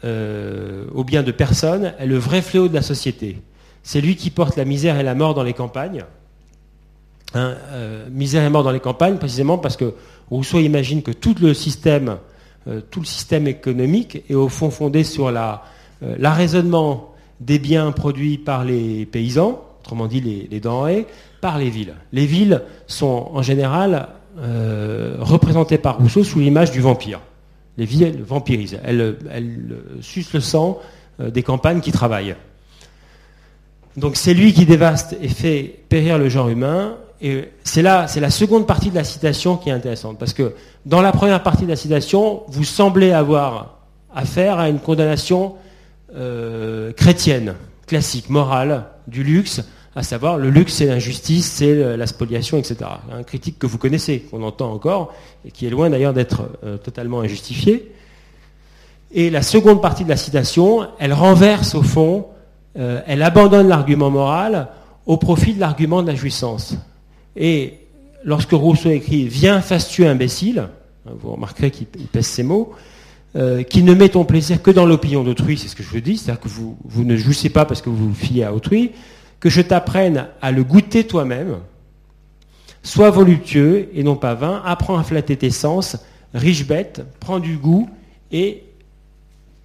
euh, au bien de personne est le vrai fléau de la société. C'est lui qui porte la misère et la mort dans les campagnes. Hein, euh, misère et mort dans les campagnes, précisément parce que Rousseau imagine que tout le système, euh, tout le système économique est au fond fondé sur l'arraisonnement des biens produits par les paysans, autrement dit les, denrées, par les villes. Les villes sont en général euh, représentées par Rousseau sous l'image du vampire. Les villes vampirisent, elles, sucent le sang euh, des campagnes qui travaillent. Donc c'est lui qui dévaste et fait périr le genre humain. Et c'est là, c'est la seconde partie de la citation qui est intéressante, parce que dans la première partie de la citation, vous semblez avoir affaire à une condamnation euh, chrétienne, classique, morale, du luxe, à savoir le luxe c'est l'injustice, c'est la spoliation, etc. Un critique que vous connaissez, qu'on entend encore, et qui est loin d'ailleurs d'être euh, totalement injustifié. Et la seconde partie de la citation, elle renverse au fond, euh, elle abandonne l'argument moral au profit de l'argument de la jouissance. Et lorsque Rousseau écrit Viens fastueux imbécile, hein, vous remarquerez qu'il pèse ses mots, euh, qui ne met ton plaisir que dans l'opinion d'autrui, c'est ce que je vous dis, c'est-à-dire que vous, ne jouissez pas parce que vous vous fiez à autrui, que je t'apprenne à le goûter toi-même, sois voluptueux et non pas vain, apprends à flatter tes sens, riche bête, prends du goût et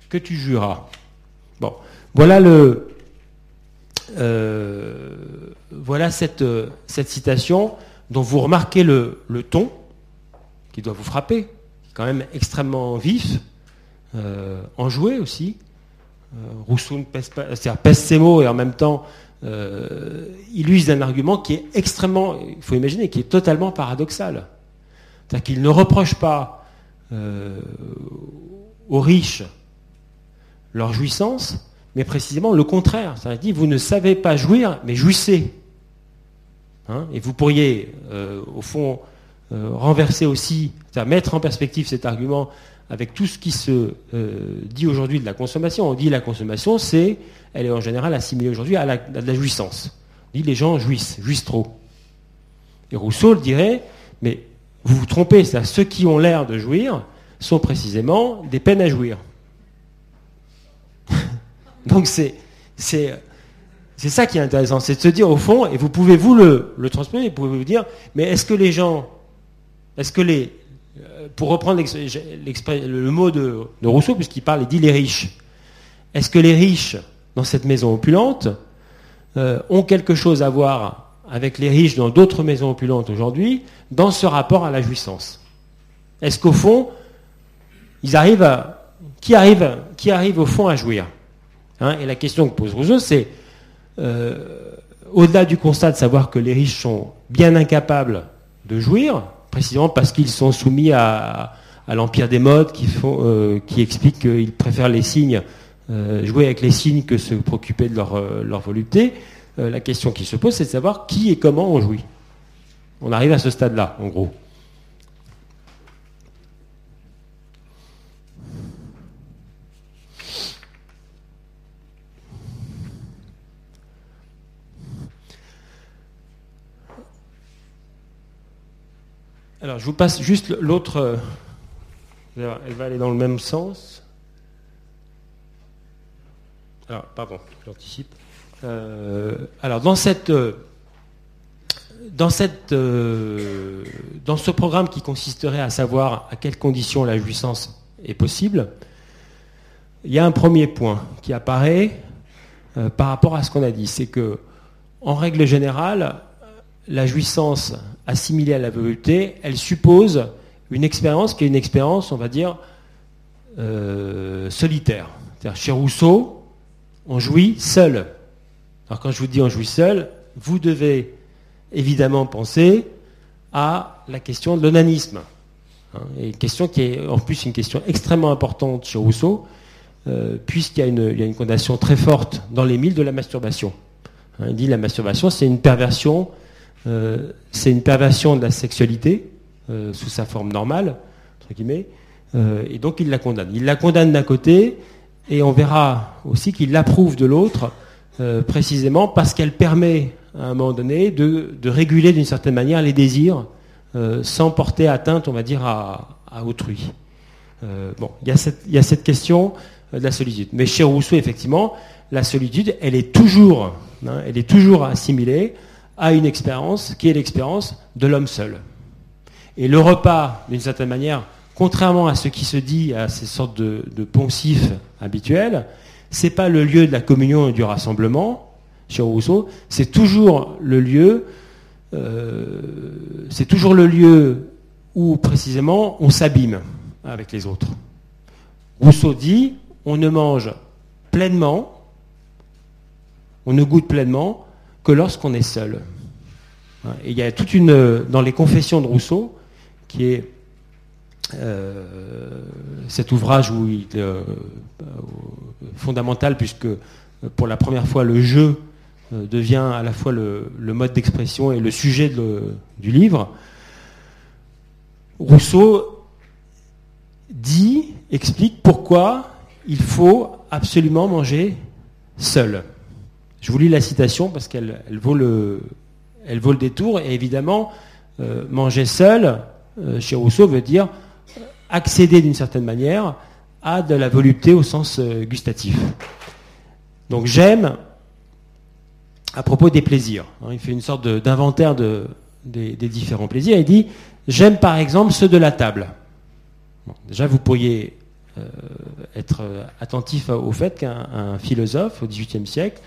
que tu juras. Bon, voilà le, euh, voilà cette, cette, citation dont vous remarquez le, ton qui doit vous frapper, quand même extrêmement vif, euh, enjoué aussi. Euh, pèse, pèse ses mots et en même temps euh, il use d'un argument qui est extrêmement, il faut imaginer, qui est totalement paradoxal. C'est-à-dire qu'il ne reproche pas aux riches leur jouissance, mais précisément le contraire. C'est-à-dire dit, vous ne savez pas jouir, mais jouissez. Hein, et vous pourriez, au fond, renverser aussi, mettre en perspective cet argument avec tout ce qui se euh, dit aujourd'hui de la consommation. On dit la consommation, c'est, elle est en général assimilée aujourd'hui à, la, jouissance. On dit les gens jouissent, jouissent trop. Et Rousseau le dirait, mais vous vous trompez, ceux qui ont l'air de jouir sont précisément des peines à jouir. [laughs] Donc c'est, c'est, c'est ça qui est intéressant, c'est de se dire au fond, et vous pouvez vous le, le transmettre, vous pouvez vous dire, mais est-ce que les gens, est-ce que les, euh, pour reprendre le mot de, Rousseau, puisqu'il parle et dit les riches, est-ce que les riches, dans cette maison opulente, euh, ont quelque chose à voir avec les riches dans d'autres maisons opulentes aujourd'hui, dans ce rapport à la jouissance? Est-ce qu'au fond, ils arrivent à. Qui arrive, qui arrive au fond à jouir? Hein Et la question que pose Rousseau, c'est euh, au-delà du constat de savoir que les riches sont bien incapables de jouir, précisément parce qu'ils sont soumis à, l'empire des modes euh, qui explique qu'ils préfèrent les signes, euh, jouer avec les signes que se préoccuper de leur, euh, leur volupté. la question qui se pose, c'est de savoir qui et comment on jouit. On arrive à ce stade-là, en gros. Alors, je vous passe juste l'autre. Euh, elle va aller dans le même sens. Alors, pardon, j'anticipe. Euh, alors, dans cette, euh, dans, cette, dans ce programme qui consisterait à savoir à quelles conditions la jouissance est possible, il y a un premier point qui apparaît par rapport à ce qu'on a dit. C'est que, en règle générale, la jouissance assimilée à la volupté, elle suppose une expérience qui est une expérience, on va dire, euh, solitaire. Chez Rousseau, on jouit seul. Alors quand je vous dis on jouit seul, vous devez évidemment penser à la question de l'onanisme. Hein, une question qui est en plus une question extrêmement importante chez Rousseau, euh, puisqu'il y, a une condamnation très forte dans les milles de la masturbation. Hein, il dit la masturbation, c'est une perversion, euh, c'est une perversion de la sexualité euh, sous sa forme normale, entre guillemets, et donc il la condamne. Il la condamne d'un côté, et on verra aussi qu'il l'approuve de l'autre, précisément parce qu'elle permet à un moment donné de, réguler d'une certaine manière les désirs sans porter atteinte, on va dire, à, autrui. bon, il y, a cette question de la solitude. Mais chez Rousseau, effectivement, la solitude, elle est toujours, hein, elle est toujours assimilée à une expérience qui est l'expérience de l'homme seul. Et le repas, d'une certaine manière, contrairement à ce qui se dit à ces sortes de, poncifs habituels, c'est pas le lieu de la communion et du rassemblement chez Rousseau, c'est toujours le lieu, euh, c'est toujours le lieu où précisément on s'abîme avec les autres. Rousseau dit on ne mange pleinement, on ne goûte pleinement que lorsqu'on est seul. Et il y a toute une. Dans les Confessions de Rousseau, qui est euh, cet ouvrage où il, euh, fondamental, puisque pour la première fois le jeu euh, devient à la fois le, mode d'expression et le sujet du livre, Rousseau dit, explique pourquoi il faut absolument manger seul. Je vous lis la citation parce qu'elle vaut, le, détour. Et évidemment, euh, manger seul, euh, chez Rousseau, veut dire accéder d'une certaine manière à de la volupté au sens euh, gustatif. Donc j'aime, à propos des plaisirs, hein, il fait une sorte d'inventaire des, différents plaisirs. Il dit, j'aime par exemple ceux de la table. déjà, vous pourriez euh, être attentif au fait qu'un philosophe au XVIIIe siècle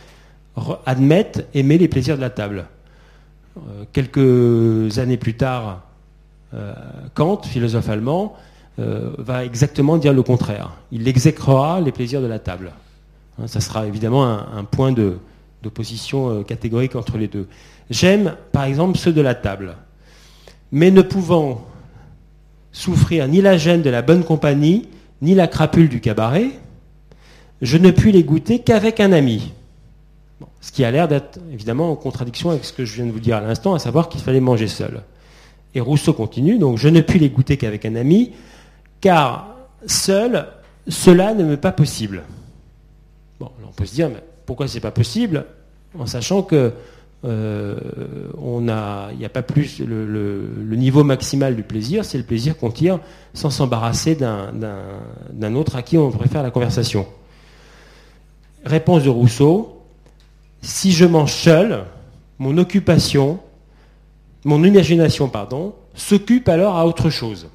admette aimer les plaisirs de la table. Euh, quelques années plus tard, euh, Kant, philosophe allemand, va exactement dire le contraire. Il exécrera les plaisirs de la table. Hein, ça sera évidemment un, point d'opposition catégorique entre les deux. J'aime, par exemple, ceux de la table, mais ne pouvant souffrir ni la gêne de la bonne compagnie, ni la crapule du cabaret, je ne puis les goûter qu'avec un ami. Ce qui a l'air d'être évidemment en contradiction avec ce que je viens de vous dire à l'instant, à savoir qu'il fallait manger seul. Et Rousseau continue, donc je ne puis les goûter qu'avec un ami, car seul, cela ne m'est pas possible. Bon, on peut se dire, mais pourquoi c'est pas possible En sachant que euh, n'y a pas plus le, niveau maximal du plaisir, c'est le plaisir qu'on tire sans s'embarrasser d'un autre à qui on préfère la conversation. Réponse de Rousseau si je mange seul, mon occupation, mon imagination, pardon, s'occupe alors à autre chose.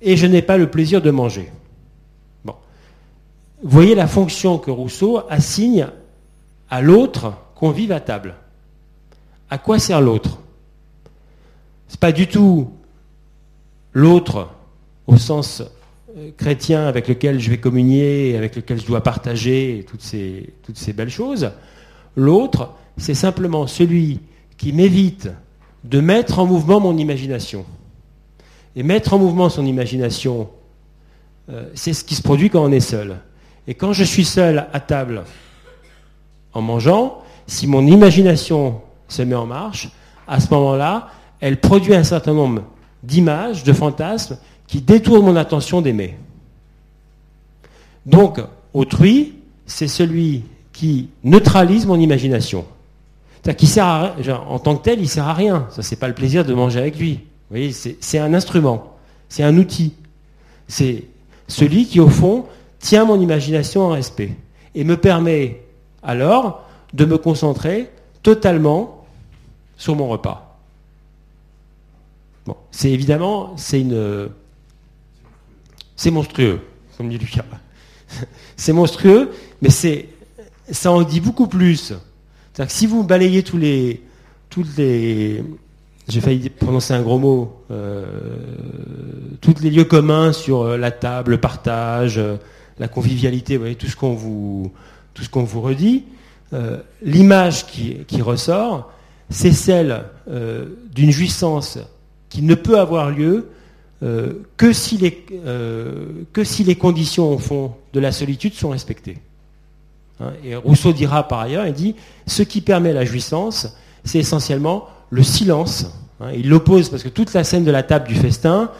Et je n'ai pas le plaisir de manger. Bon. voyez la fonction que Rousseau assigne à l'autre qu'on vive à table. À quoi sert l'autre? C'est pas du tout l'autre au sens chrétien avec lequel je vais communier, avec lequel je dois partager toutes ces, toutes ces belles choses. L'autre, c'est simplement celui qui m'évite de mettre en mouvement mon imagination. Et mettre en mouvement son imagination, euh, c'est ce qui se produit quand on est seul. Et quand je suis seul à table en mangeant, si mon imagination se met en marche, à ce moment-là, elle produit un certain nombre d'images, de fantasmes, qui détournent mon attention d'aimer. Donc, autrui, c'est celui qui neutralise mon imagination. Qui sert en tant que tel, il sert à rien. Ça, c'est pas le plaisir de manger avec lui. Vous voyez, c'est un instrument, c'est un outil. C'est celui qui, au fond, tient mon imagination en respect et me permet alors de me concentrer totalement sur mon repas. Bon, c'est évidemment, c'est une, c'est monstrueux, comme dit Lucas. [laughs] c'est monstrueux, mais c'est, ça en dit beaucoup plus. Si vous balayez tous les, toutes les, j'ai failli prononcer un gros mot, euh, tous les lieux communs sur euh, la table, le partage, euh, la convivialité, vous voyez, tout ce qu'on vous, tout ce qu'on vous redit, l'image qui, ressort, c'est celle d'une jouissance qui ne peut avoir lieu que, si les, que si les conditions au fond de la solitude sont respectées. Hein, et Rousseau dira par ailleurs, il dit, ce qui permet la jouissance, c'est essentiellement le silence. Hein. il l'oppose parce que toute la scène de la table du festin,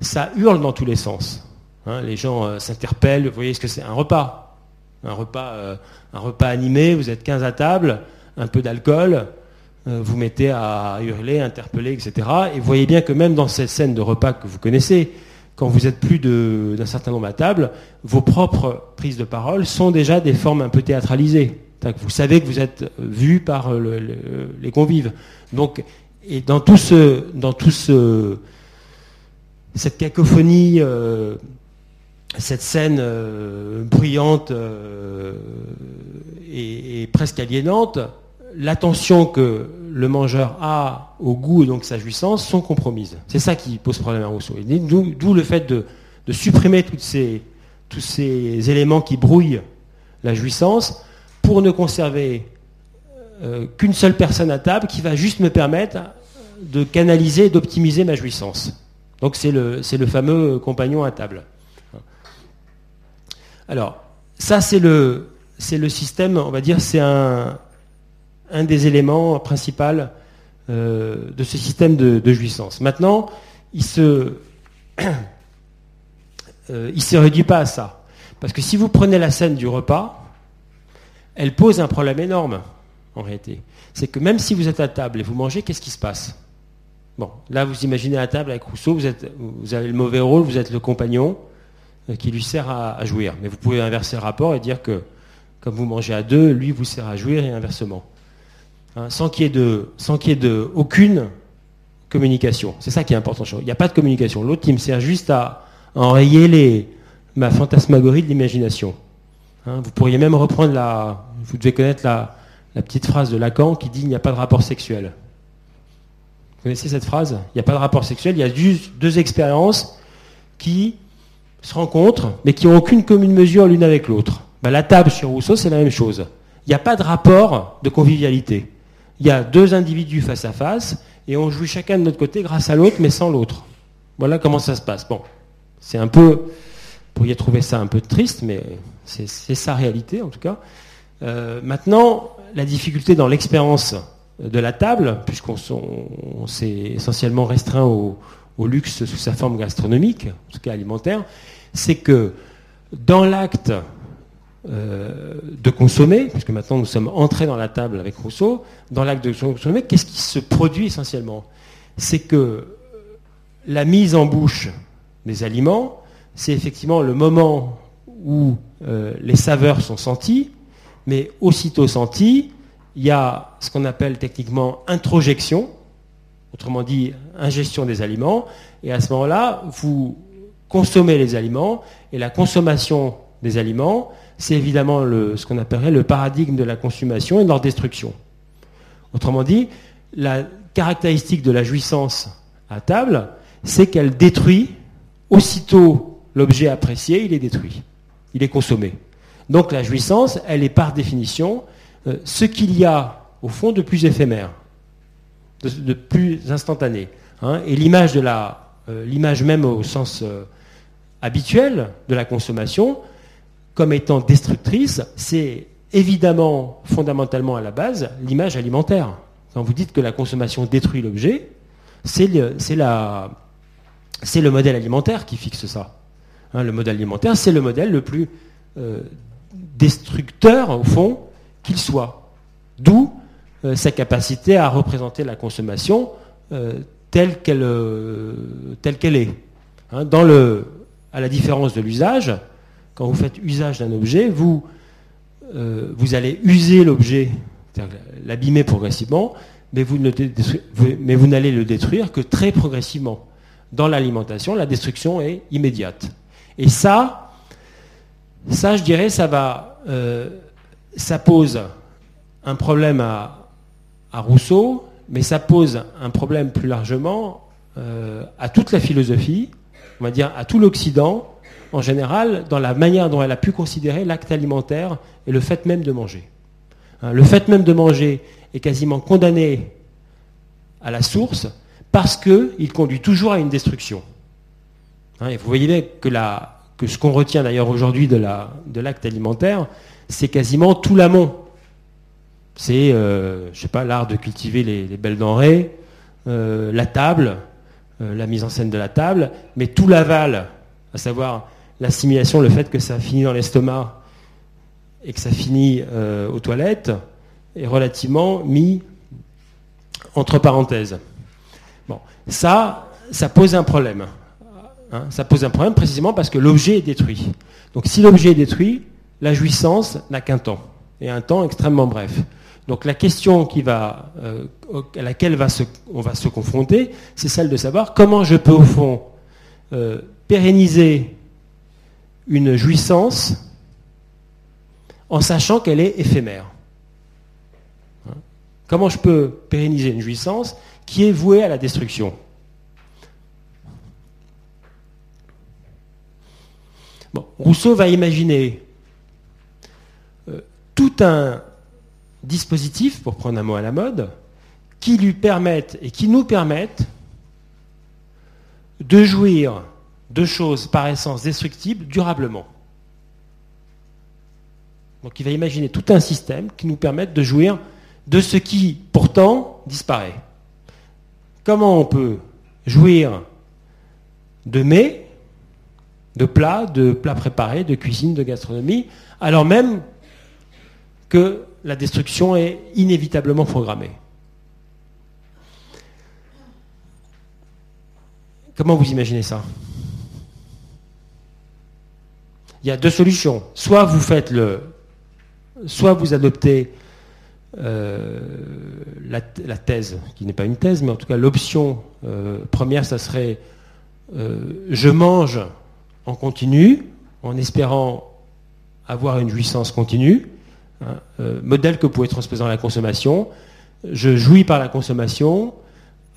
ça hurle dans tous les sens. Hein. les gens euh, s'interpellent, vous voyez ce que c'est un repas. Un repas, euh, animé, vous êtes 15 à table, un peu d'alcool, euh, vous mettez à hurler, interpeller, etc. Et vous voyez bien que même dans cette scène de repas que vous connaissez, quand vous êtes plus d'un certain nombre à table, vos propres prises de parole sont déjà des formes un peu théâtralisées. Vous savez que vous êtes vu par les convives. Donc, et dans tout ce, dans tout ce, cette cacophonie, euh, cette scène euh, bruyante euh, et, presque aliénante, l'attention que le mangeur a au goût et donc sa jouissance sont compromises. C'est ça qui pose problème à Rousseau. D'où le fait de, supprimer tous ces éléments qui brouillent la jouissance pour ne conserver euh, qu'une seule personne à table qui va juste me permettre de canaliser et d'optimiser ma jouissance. Donc c'est le, fameux compagnon à table. Alors, ça c'est le système, on va dire, c'est un, un des éléments principaux euh, de ce système de, jouissance. Maintenant, il se, [clears throat] euh, il se réduit pas à ça. Parce que si vous prenez la scène du repas, elle pose un problème énorme, en réalité. C'est que même si vous êtes à table et vous mangez, qu'est-ce qui se passe? Bon, là, vous imaginez à table avec Rousseau, vous, avez le mauvais rôle, vous êtes le compagnon euh, qui lui sert à, jouir. Mais vous pouvez inverser le rapport et dire que, comme vous mangez à deux, lui vous sert à jouir et inversement. Hein, sans qu'il y ait de, sans qu'il y ait de aucune communication. C'est ça qui est important. Il n'y a pas de communication. L'autre, il me sert juste à enrayer les, ma fantasmagorie de l'imagination. Hein, vous pourriez même reprendre la, vous devez connaître la, petite phrase de Lacan qui dit il n'y a pas de rapport sexuel. Vous connaissez cette phrase? Il n'y a pas de rapport sexuel, il y a juste deux expériences qui se rencontrent, mais qui n'ont aucune commune mesure l'une avec l'autre. Ben, la table chez Rousseau, c'est la même chose. Il n'y a pas de rapport de convivialité. Il y a deux individus face à face, et on joue chacun de notre côté grâce à l'autre, mais sans l'autre. Voilà comment ça se passe. Bon, c'est un peu, vous pourriez trouver ça un peu triste, mais c'est sa réalité en tout cas. Euh, maintenant, la difficulté dans l'expérience de la table, puisqu'on s'est essentiellement restreint au, luxe sous sa forme gastronomique, en tout cas alimentaire, c'est que dans l'acte euh, de consommer, puisque maintenant nous sommes entrés dans la table avec Rousseau, dans l'acte de consommer, qu'est-ce qui se produit essentiellement? C'est que la mise en bouche des aliments, c'est effectivement le moment où euh, les saveurs sont senties, mais aussitôt senties, il y a ce qu'on appelle techniquement introjection, autrement dit ingestion des aliments, et à ce moment-là, vous consommez les aliments, et la consommation des aliments, c'est évidemment ce qu'on appellerait le paradigme de la consommation et de leur destruction. Autrement dit, la caractéristique de la jouissance à table, c'est qu'elle détruit aussitôt l'objet apprécié, il est détruit il est consommé. Donc la jouissance, elle est par définition euh, ce qu'il y a au fond de plus éphémère, de, plus instantané. Hein. et euh, l'image même au sens euh, habituel de la consommation, comme étant destructrice, c'est évidemment fondamentalement à la base l'image alimentaire. Quand vous dites que la consommation détruit l'objet, c'est le, modèle alimentaire qui fixe ça. Hein, le modèle alimentaire, c'est le modèle le plus euh, destructeur, au fond, qu'il soit. D'où euh, sa capacité à représenter la consommation euh, telle qu'elle est. Hein, à la différence de l'usage, quand vous faites usage d'un objet, vous, vous allez user l'objet, l'abîmer progressivement, mais vous, n'allez le détruire que très progressivement. Dans l'alimentation, la destruction est immédiate. Et ça, ça, je dirais, ça va, euh, ça pose un problème à, Rousseau, mais ça pose un problème plus largement euh, à toute la philosophie, on va dire à tout l'Occident en général, dans la manière dont elle a pu considérer l'acte alimentaire et le fait même de manger. Hein, le fait même de manger est quasiment condamné à la source parce qu'il conduit toujours à une destruction. Hein, et vous voyez que, que ce qu'on retient d'ailleurs aujourd'hui de l'acte alimentaire, c'est quasiment tout l'amont. C'est, euh, je sais pas, l'art de cultiver les, belles denrées, euh, la table, euh, la mise en scène de la table, mais tout l'aval, à savoir l'assimilation, le fait que ça finit dans l'estomac et que ça finit euh, aux toilettes est relativement mis entre parenthèses. Bon, ça, ça pose un problème. Hein. ça pose un problème précisément parce que l'objet est détruit. Donc si l'objet est détruit, la jouissance n'a qu'un temps, et un temps extrêmement bref. Donc la question euh, à laquelle on va se confronter, c'est celle de savoir comment je peux au fond euh, pérenniser une jouissance en sachant qu'elle est éphémère. Comment je peux pérenniser une jouissance qui est vouée à la destruction? Rousseau va imaginer euh, tout un dispositif, pour prendre un mot à la mode, qui lui permettent et qui nous permettent de jouir de choses par essence destructibles durablement. Donc il va imaginer tout un système qui nous permette de jouir de ce qui pourtant disparaît. Comment on peut jouir de mets, de plats, de plats préparés, de cuisine, de gastronomie, alors même que la destruction est inévitablement programmée? Comment vous imaginez ça? Il y a deux solutions. Soit vous faites le, soit vous adoptez euh, la, thèse, qui n'est pas une thèse, mais en tout cas l'option euh, première, ça serait euh, je mange en continu, en espérant avoir une jouissance continue, hein, modèle que vous pouvez transposer dans la consommation. Je jouis par la consommation,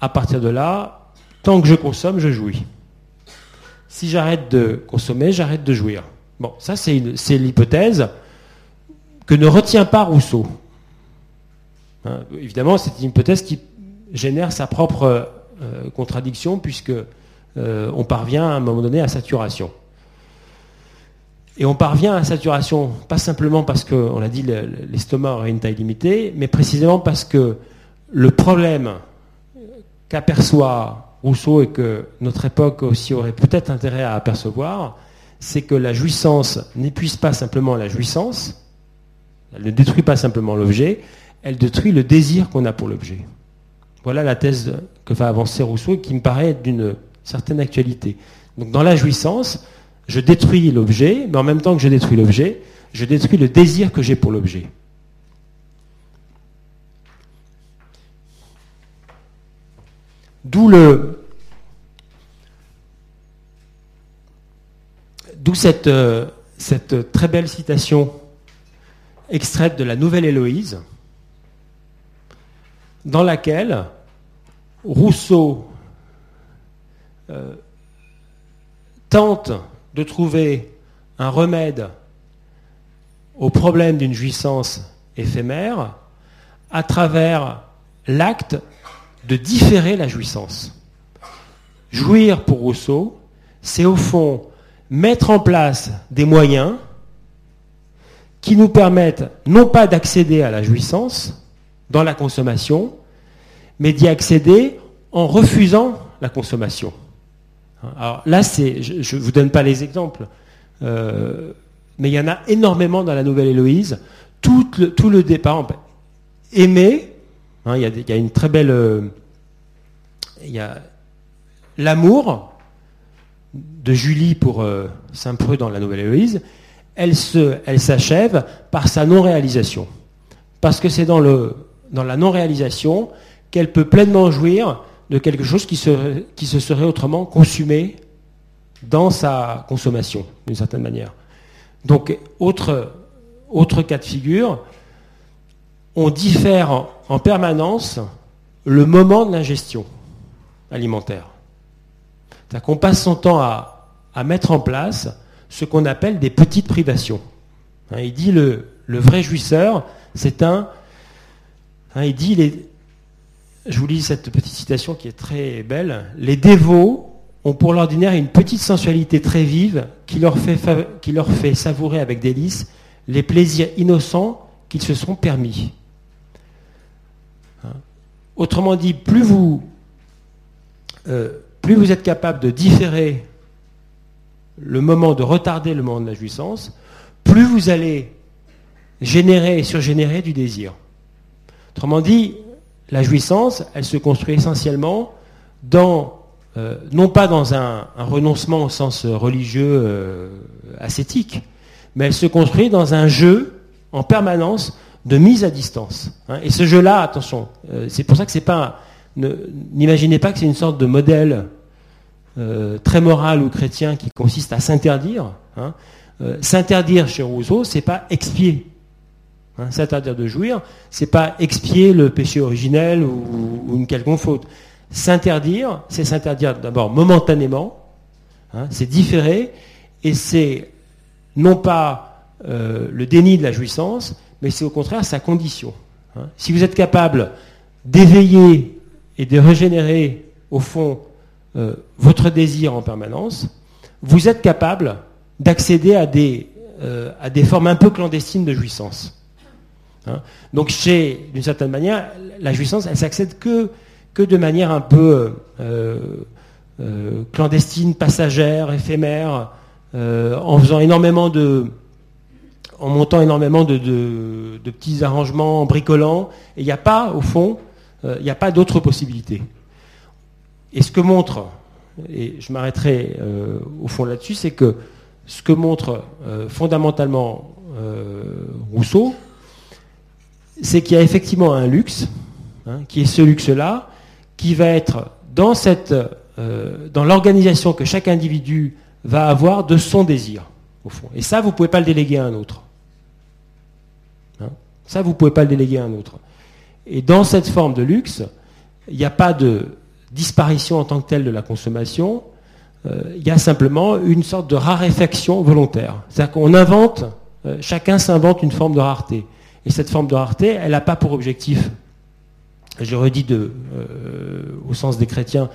à partir de là, tant que je consomme, je jouis. Si j'arrête de consommer, j'arrête de jouir. Bon, ça c'est l'hypothèse que ne retient pas Rousseau. Hein, évidemment, c'est une hypothèse qui génère sa propre euh, contradiction puisque euh, on parvient à un moment donné à saturation. Et on parvient à saturation pas simplement parce qu'on a dit l'estomac aurait une taille limitée, mais précisément parce que le problème qu'aperçoit Rousseau et que notre époque aussi aurait peut-être intérêt à apercevoir, c'est que la jouissance n'épuise pas simplement la jouissance, elle ne détruit pas simplement l'objet, elle détruit le désir qu'on a pour l'objet. Voilà la thèse que va avancer Rousseau qui me paraît d'une certaine actualité. Donc dans la jouissance, je détruis l'objet, mais en même temps que je détruis l'objet, je détruis le désir que j'ai pour l'objet. D'où le, D'où euh, cette, très belle citation extraite de la Nouvelle Héloïse, dans laquelle Rousseau euh, tente de trouver un remède au problème d'une jouissance éphémère à travers l'acte de différer la jouissance. Jouir pour Rousseau, c'est au fond mettre en place des moyens qui nous permettent non pas d'accéder à la jouissance dans la consommation, mais d'y accéder en refusant la consommation. Alors là, c'est, je ne vous donne pas les exemples, euh, mais il y en a énormément dans la Nouvelle Héloïse. Tout le, tout le départ, aimer, hein, il, y a, une très belle, euh, il y a l'amour, de Julie pour euh, Saint-Preux dans la Nouvelle Héloïse, elle, s'achève par sa non-réalisation. Parce que c'est dans, la non-réalisation qu'elle peut pleinement jouir de quelque chose qui se, serait autrement consumé dans sa consommation, d'une certaine manière. Donc, autre cas de figure, on diffère en permanence le moment de l'ingestion alimentaire. C'est-à-dire qu'on passe son temps à, mettre en place ce qu'on appelle des petites privations. Hein, il dit le, vrai jouisseur, c'est un... Hein, il dit, les, je vous lis cette petite citation qui est très belle, les dévots ont pour l'ordinaire une petite sensualité très vive qui leur fait, qui leur fait savourer avec délice les plaisirs innocents qu'ils se sont permis. Hein. Autrement dit, plus vous, euh, plus vous êtes capable de différer le moment, de retarder le moment de la jouissance, plus vous allez générer et surgénérer du désir. Autrement dit, la jouissance, elle se construit essentiellement dans, euh, non pas dans un, renoncement au sens religieux euh, ascétique, mais elle se construit dans un jeu en permanence de mise à distance. Hein. Et ce jeu-là, attention, euh, c'est pour ça que c'est pas, n'imaginez pas que c'est une sorte de modèle très moral ou chrétien qui consiste à s'interdire. Hein. s'interdire chez Rousseau, c'est pas expier. Hein, s'interdire de jouir, c'est pas expier le péché originel ou, une quelconque faute. S'interdire, c'est s'interdire d'abord momentanément, hein, c'est différer, et c'est non pas euh, le déni de la jouissance, mais c'est au contraire sa condition. Si vous êtes capable d'éveiller et de régénérer, au fond, euh, votre désir en permanence, vous êtes capable d'accéder à des, euh, à des formes un peu clandestines de jouissance. Hein. Donc chez, d'une certaine manière, la jouissance, elle s'accède que, que de manière un peu euh, clandestine, passagère, éphémère, en faisant énormément de, en montant énormément de, petits arrangements, en bricolant. Et il n'y a pas, au fond, il n'y a pas d'autre possibilité. Et ce que montre, et je m'arrêterai au fond là-dessus, c'est que ce que montre fondamentalement Rousseau, c'est qu'il y a effectivement un luxe, hein, qui est ce luxe-là, qui va être dans, euh, dans l'organisation que chaque individu va avoir de son désir, au fond. Et ça, vous ne pouvez pas le déléguer à un autre. Hein? ça, vous ne pouvez pas le déléguer à un autre. Et dans cette forme de luxe, il n'y a pas de disparition en tant que telle de la consommation, euh, il y a simplement une sorte de raréfaction volontaire. C'est-à-dire qu'on invente, euh, chacun s'invente une forme de rareté. Et cette forme de rareté, elle n'a pas pour objectif, je redis euh, au sens des chrétiens,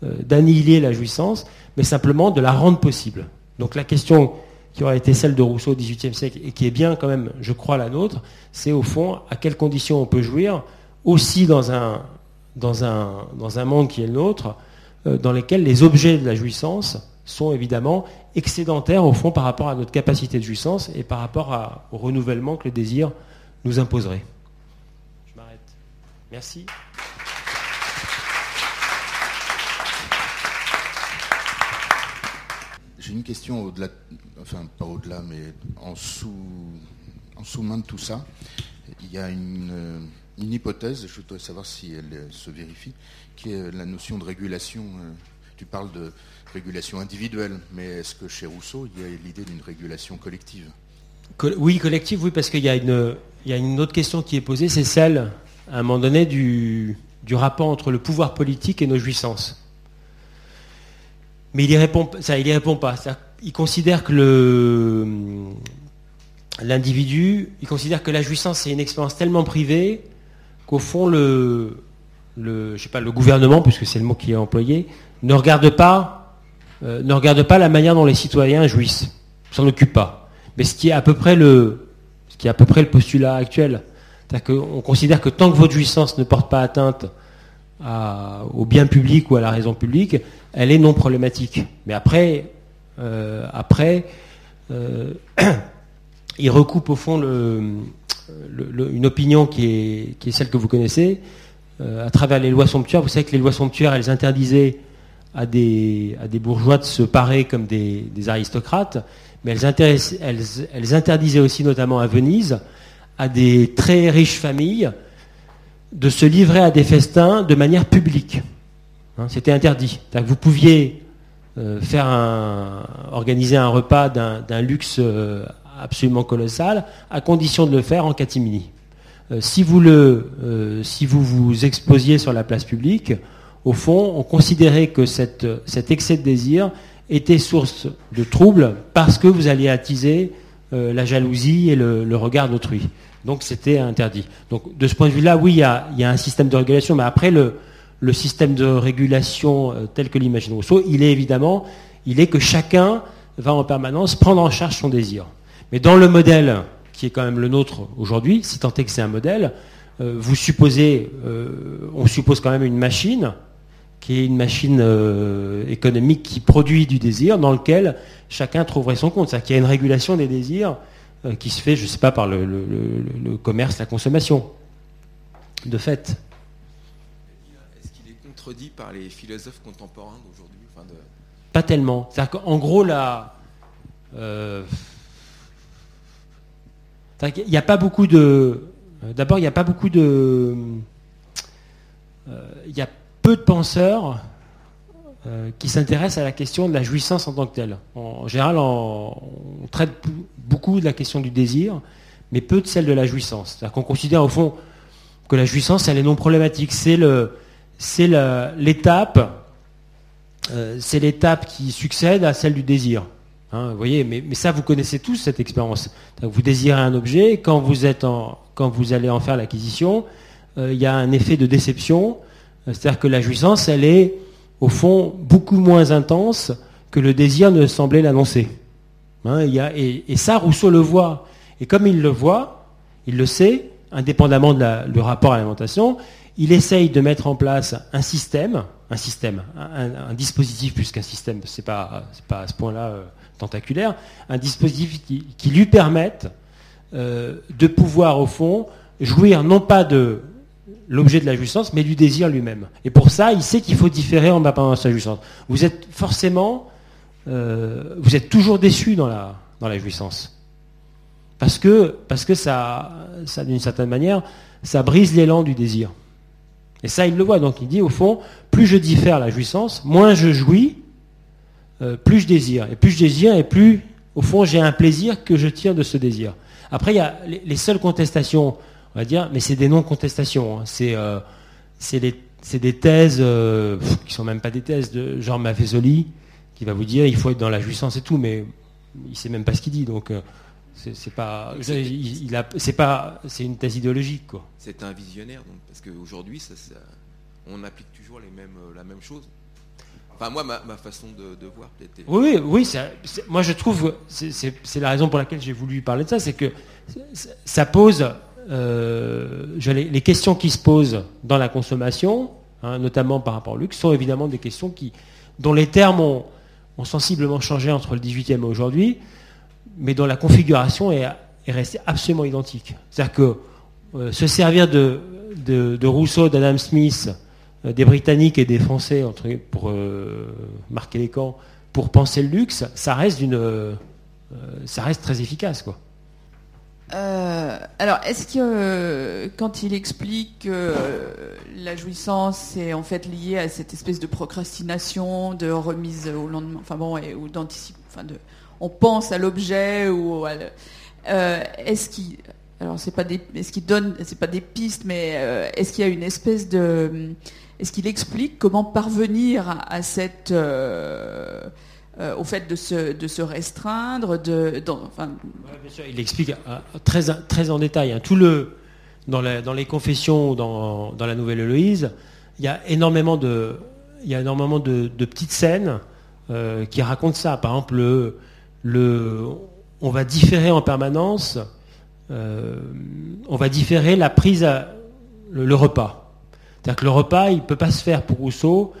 d'annihiler la jouissance, mais simplement de la rendre possible. Donc la question qui aurait été celle de Rousseau au XVIIIe siècle et qui est bien quand même, je crois, la nôtre, c'est au fond à quelles conditions on peut jouir, aussi dans un, dans un, dans un monde qui est le nôtre, euh, dans lequel les objets de la jouissance sont évidemment excédentaires au fond par rapport à notre capacité de jouissance et par rapport au renouvellement que le désir nous imposerait. Je m'arrête. Merci. J'ai une question au-delà, enfin pas au-delà, mais en sous, en sous-main de tout ça. Il y a une, hypothèse, je voudrais savoir si elle se vérifie, qui est la notion de régulation. Tu parles de régulation individuelle, mais est-ce que chez Rousseau, il y a l'idée d'une régulation collective? Oui, collective, oui, parce qu'il y a une, il y a une autre question qui est posée, c'est celle, à un moment donné, du, rapport entre le pouvoir politique et nos jouissances. Mais il n'y répond, ça, il pas. Il considère que l'individu, il considère que la jouissance c'est une expérience tellement privée qu'au fond le, je sais pas, le gouvernement, puisque c'est le mot qui est employé, ne regarde pas, euh, la manière dont les citoyens jouissent, s'en occupe pas. Mais ce qui est à peu près le, qui est à peu près le postulat actuel. On considère que tant que votre jouissance ne porte pas atteinte au bien public ou à la raison publique, elle est non problématique. Mais après, euh, après euh, [clears throat] il recoupe au fond une opinion qui est, celle que vous connaissez. Euh, à travers les lois somptuaires, vous savez que les lois somptuaires, elles interdisaient à des, bourgeois de se parer comme des aristocrates mais elles, interdisaient aussi, notamment à Venise, à des très riches familles de se livrer à des festins de manière publique. Hein, c'était interdit. Vous pouviez euh, organiser un repas d'un luxe euh, absolument colossal, à condition de le faire en catimini. Euh, si, vous le, si vous vous exposiez sur la place publique, au fond, on considérait que cet excès de désir était source de troubles parce que vous alliez attiser la jalousie et le, regard d'autrui. Donc c'était interdit. Donc de ce point de vue-là, oui, il y, a, un système de régulation, mais après le, le système de régulation euh, tel que l'imagine Rousseau, il est évidemment, il est que chacun va en permanence prendre en charge son désir. Mais dans le modèle qui est quand même le nôtre aujourd'hui, si tant est que c'est un modèle, euh, vous supposez, euh, on suppose quand même une machine qui est une machine économique qui produit du désir, dans lequel chacun trouverait son compte. C'est-à-dire qu'il y a une régulation des désirs qui se fait, je ne sais pas, par le, le commerce, la consommation. De fait dit par les philosophes contemporains d'aujourd'hui Pas tellement. En gros, là, euh, il n'y a pas beaucoup de. D'abord, il n'y a pas beaucoup de. Euh, il y a peu de penseurs euh, qui s'intéressent à la question de la jouissance en tant que telle. En, général, on traite beaucoup de la question du désir, mais peu de celle de la jouissance. C'est-à-dire qu'on considère au fond que la jouissance, elle est non problématique. C'est le, c'est l'étape, euh, c'est l'étape qui succède à celle du désir. Hein, vous voyez, mais, ça, vous connaissez tous cette expérience. Vous désirez un objet, quand vous, êtes quand vous allez en faire l'acquisition, euh, il y a un effet de déception. C'est-à-dire que la jouissance, elle est, au fond, beaucoup moins intense que le désir ne semblait l'annoncer. Hein, et, ça, Rousseau le voit. Et comme il le voit, il le sait, indépendamment du rapport à l'alimentation, il essaye de mettre en place un système, un système, un, dispositif plus qu'un système, c'est pas, pas à ce point-là euh, tentaculaire, un dispositif qui, lui permette euh, de pouvoir, au fond, jouir non pas de l'objet de la jouissance, mais du désir lui-même. Et pour ça, il sait qu'il faut différer en de sa jouissance. Vous êtes forcément, euh, vous êtes toujours déçu dans la, jouissance. Parce que, parce que ça, ça d'une certaine manière, ça brise l'élan du désir. Et ça, il le voit. Donc il dit, au fond, plus je diffère la jouissance, moins je jouis, euh, plus je désire. Et plus je désire, et plus, au fond, j'ai un plaisir que je tire de ce désir. Après, il y a les, seules contestations, on va dire, mais c'est des non-contestations. Hein. Euh, c'est des thèses euh, qui sont même pas des thèses de Jean Maffezoli, qui va vous dire il faut être dans la jouissance et tout, mais il sait même pas ce qu'il dit. Donc c'est pas, c'est pas, c'est une thèse idéologique quoi. C'est un visionnaire donc parce qu'aujourd'hui on applique toujours les mêmes, la même chose. Enfin moi ma, façon de, voir peut-être. Oui oui, moi je trouve c'est la raison pour laquelle j'ai voulu parler de ça, c'est que ça pose euh, les, questions qui se posent dans la consommation, hein, notamment par rapport au luxe, sont évidemment des questions qui dont les termes ont, sensiblement changé entre le 18e et aujourd'hui mais dont la configuration est, restée absolument identique. C'est-à-dire que euh, se servir de, Rousseau, d'Adam Smith, euh, des Britanniques et des Français pour euh, marquer les camps, pour penser le luxe, ça reste, très efficace. Alors, est-ce que quand il explique que la jouissance est en fait liée à cette espèce de procrastination, de remise au lendemain, enfin bon, ou d'anticipation, enfin de on pense à l'objet ou euh, est-ce qu'il alors c'est pas des est-ce qu'il donne c'est pas des pistes mais euh, est-ce qu'il y a une espèce de est-ce qu'il explique comment parvenir à cette euh, au fait de se, de se restreindre de enfin... bien sûr, il explique très très en détail hein. tout le dans, dans les confessions dans, dans la nouvelle Héloïse il y a énormément de il y a énormément de, petites scènes qui racontent ça par exemple le on va différer en permanence, euh, on va différer la prise, à, le, repas. C'est-à-dire que le repas, il ne peut pas se faire pour Rousseau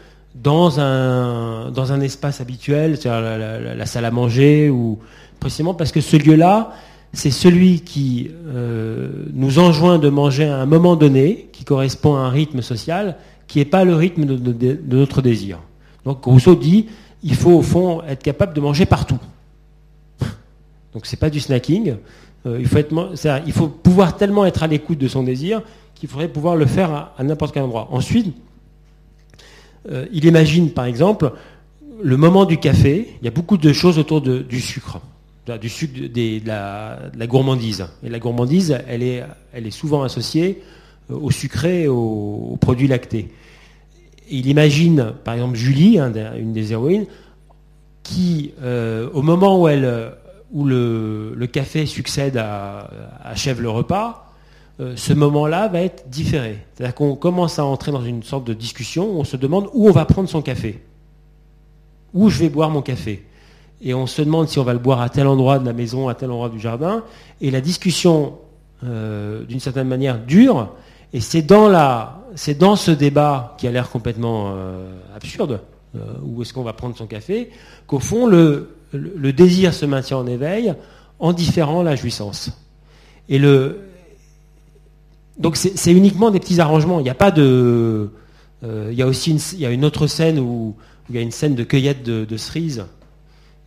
dans un, dans un espace habituel, c'est-à-dire la, salle à manger, ou précisément parce que ce lieu-là, c'est celui qui euh, nous enjoint de manger à un moment donné, qui correspond à un rythme social, qui n'est pas le rythme de notre désir. Donc Rousseau dit, il faut au fond être capable de manger partout. [laughs] Donc c'est pas du snacking. Euh, il, faut être, il faut pouvoir tellement être à l'écoute de son désir qu'il faudrait pouvoir le faire à, n'importe quel endroit. Ensuite, euh, il imagine par exemple le moment du café, il y a beaucoup de choses autour du sucre, du sucre de, la, gourmandise. Et la gourmandise, elle est, souvent associée euh, au sucré et aux, produits lactés. il imagine, par exemple, Julie, une des héroïnes, qui, euh, au moment où le, café succède à, achève le repas, euh, ce moment-là va être différé. C'est-à-dire qu'on commence à entrer dans une sorte de discussion où on se demande où on va prendre son café, où je vais boire mon café. Et on se demande si on va le boire à tel endroit de la maison, à tel endroit du jardin. Et la discussion, euh, d'une certaine manière, dure. Et c'est dans, la, c'est dans ce débat qui a l'air complètement absurde, où est-ce qu'on va prendre son café, qu'au fond, le, désir se maintient en éveil en différant la jouissance. Et le, donc c'est uniquement des petits arrangements. Il n'y a pas de. Euh, il y a aussi une, il y a une autre scène où, il y a une scène de cueillette de, cerises.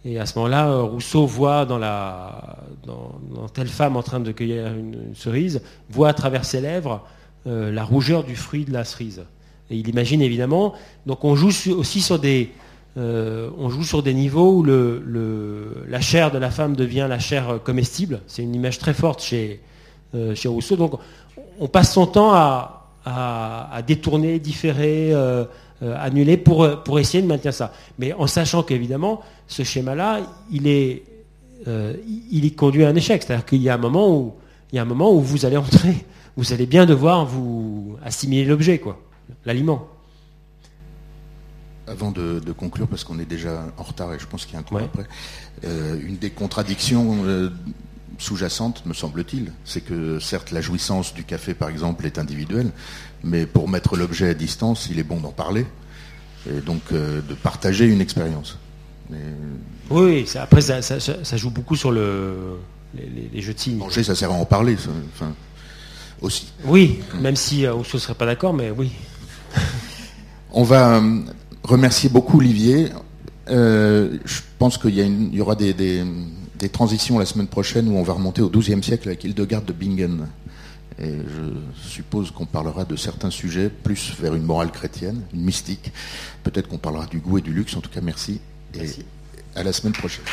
Et à ce moment-là, Rousseau voit dans, la, dans, telle femme en train de cueillir une, cerise, voit à travers ses lèvres euh, la rougeur du fruit de la cerise. Et il imagine évidemment. Donc on joue aussi sur des, euh, on joue sur des niveaux où la chair de la femme devient la chair comestible. C'est une image très forte chez, euh, Rousseau. Donc on passe son temps à, détourner, différer, euh, annuler pour, essayer de maintenir ça. Mais en sachant qu'évidemment, ce schéma-là, il est, il conduit à un échec. C'est-à-dire qu'il y a un moment où, il y a un moment où vous allez entrer, [laughs] vous allez bien devoir vous assimiler l'objet, quoi, l'aliment. Avant de, conclure, parce qu'on est déjà en retard et je pense qu'il y a un coup après, euh, une des contradictions euh, sous-jacentes, me semble-t-il, c'est que certes la jouissance du café, par exemple, est individuelle, mais pour mettre l'objet à distance, il est bon d'en parler et donc euh, de partager une expérience. Oui, après ça, joue beaucoup sur le, les, jeux de signes. Manger, ça sert à en parler, enfin, aussi. Oui, même si on ne serait pas d'accord, mais oui. [laughs] On va remercier beaucoup Olivier. Euh, je pense qu'il y, y, aura des, transitions la semaine prochaine où on va remonter au XIIe siècle avec Hildegard de Bingen. Et je suppose qu'on parlera de certains sujets plus vers une morale chrétienne, une mystique. Peut-être qu'on parlera du goût et du luxe. En tout cas, merci. Et à la semaine prochaine.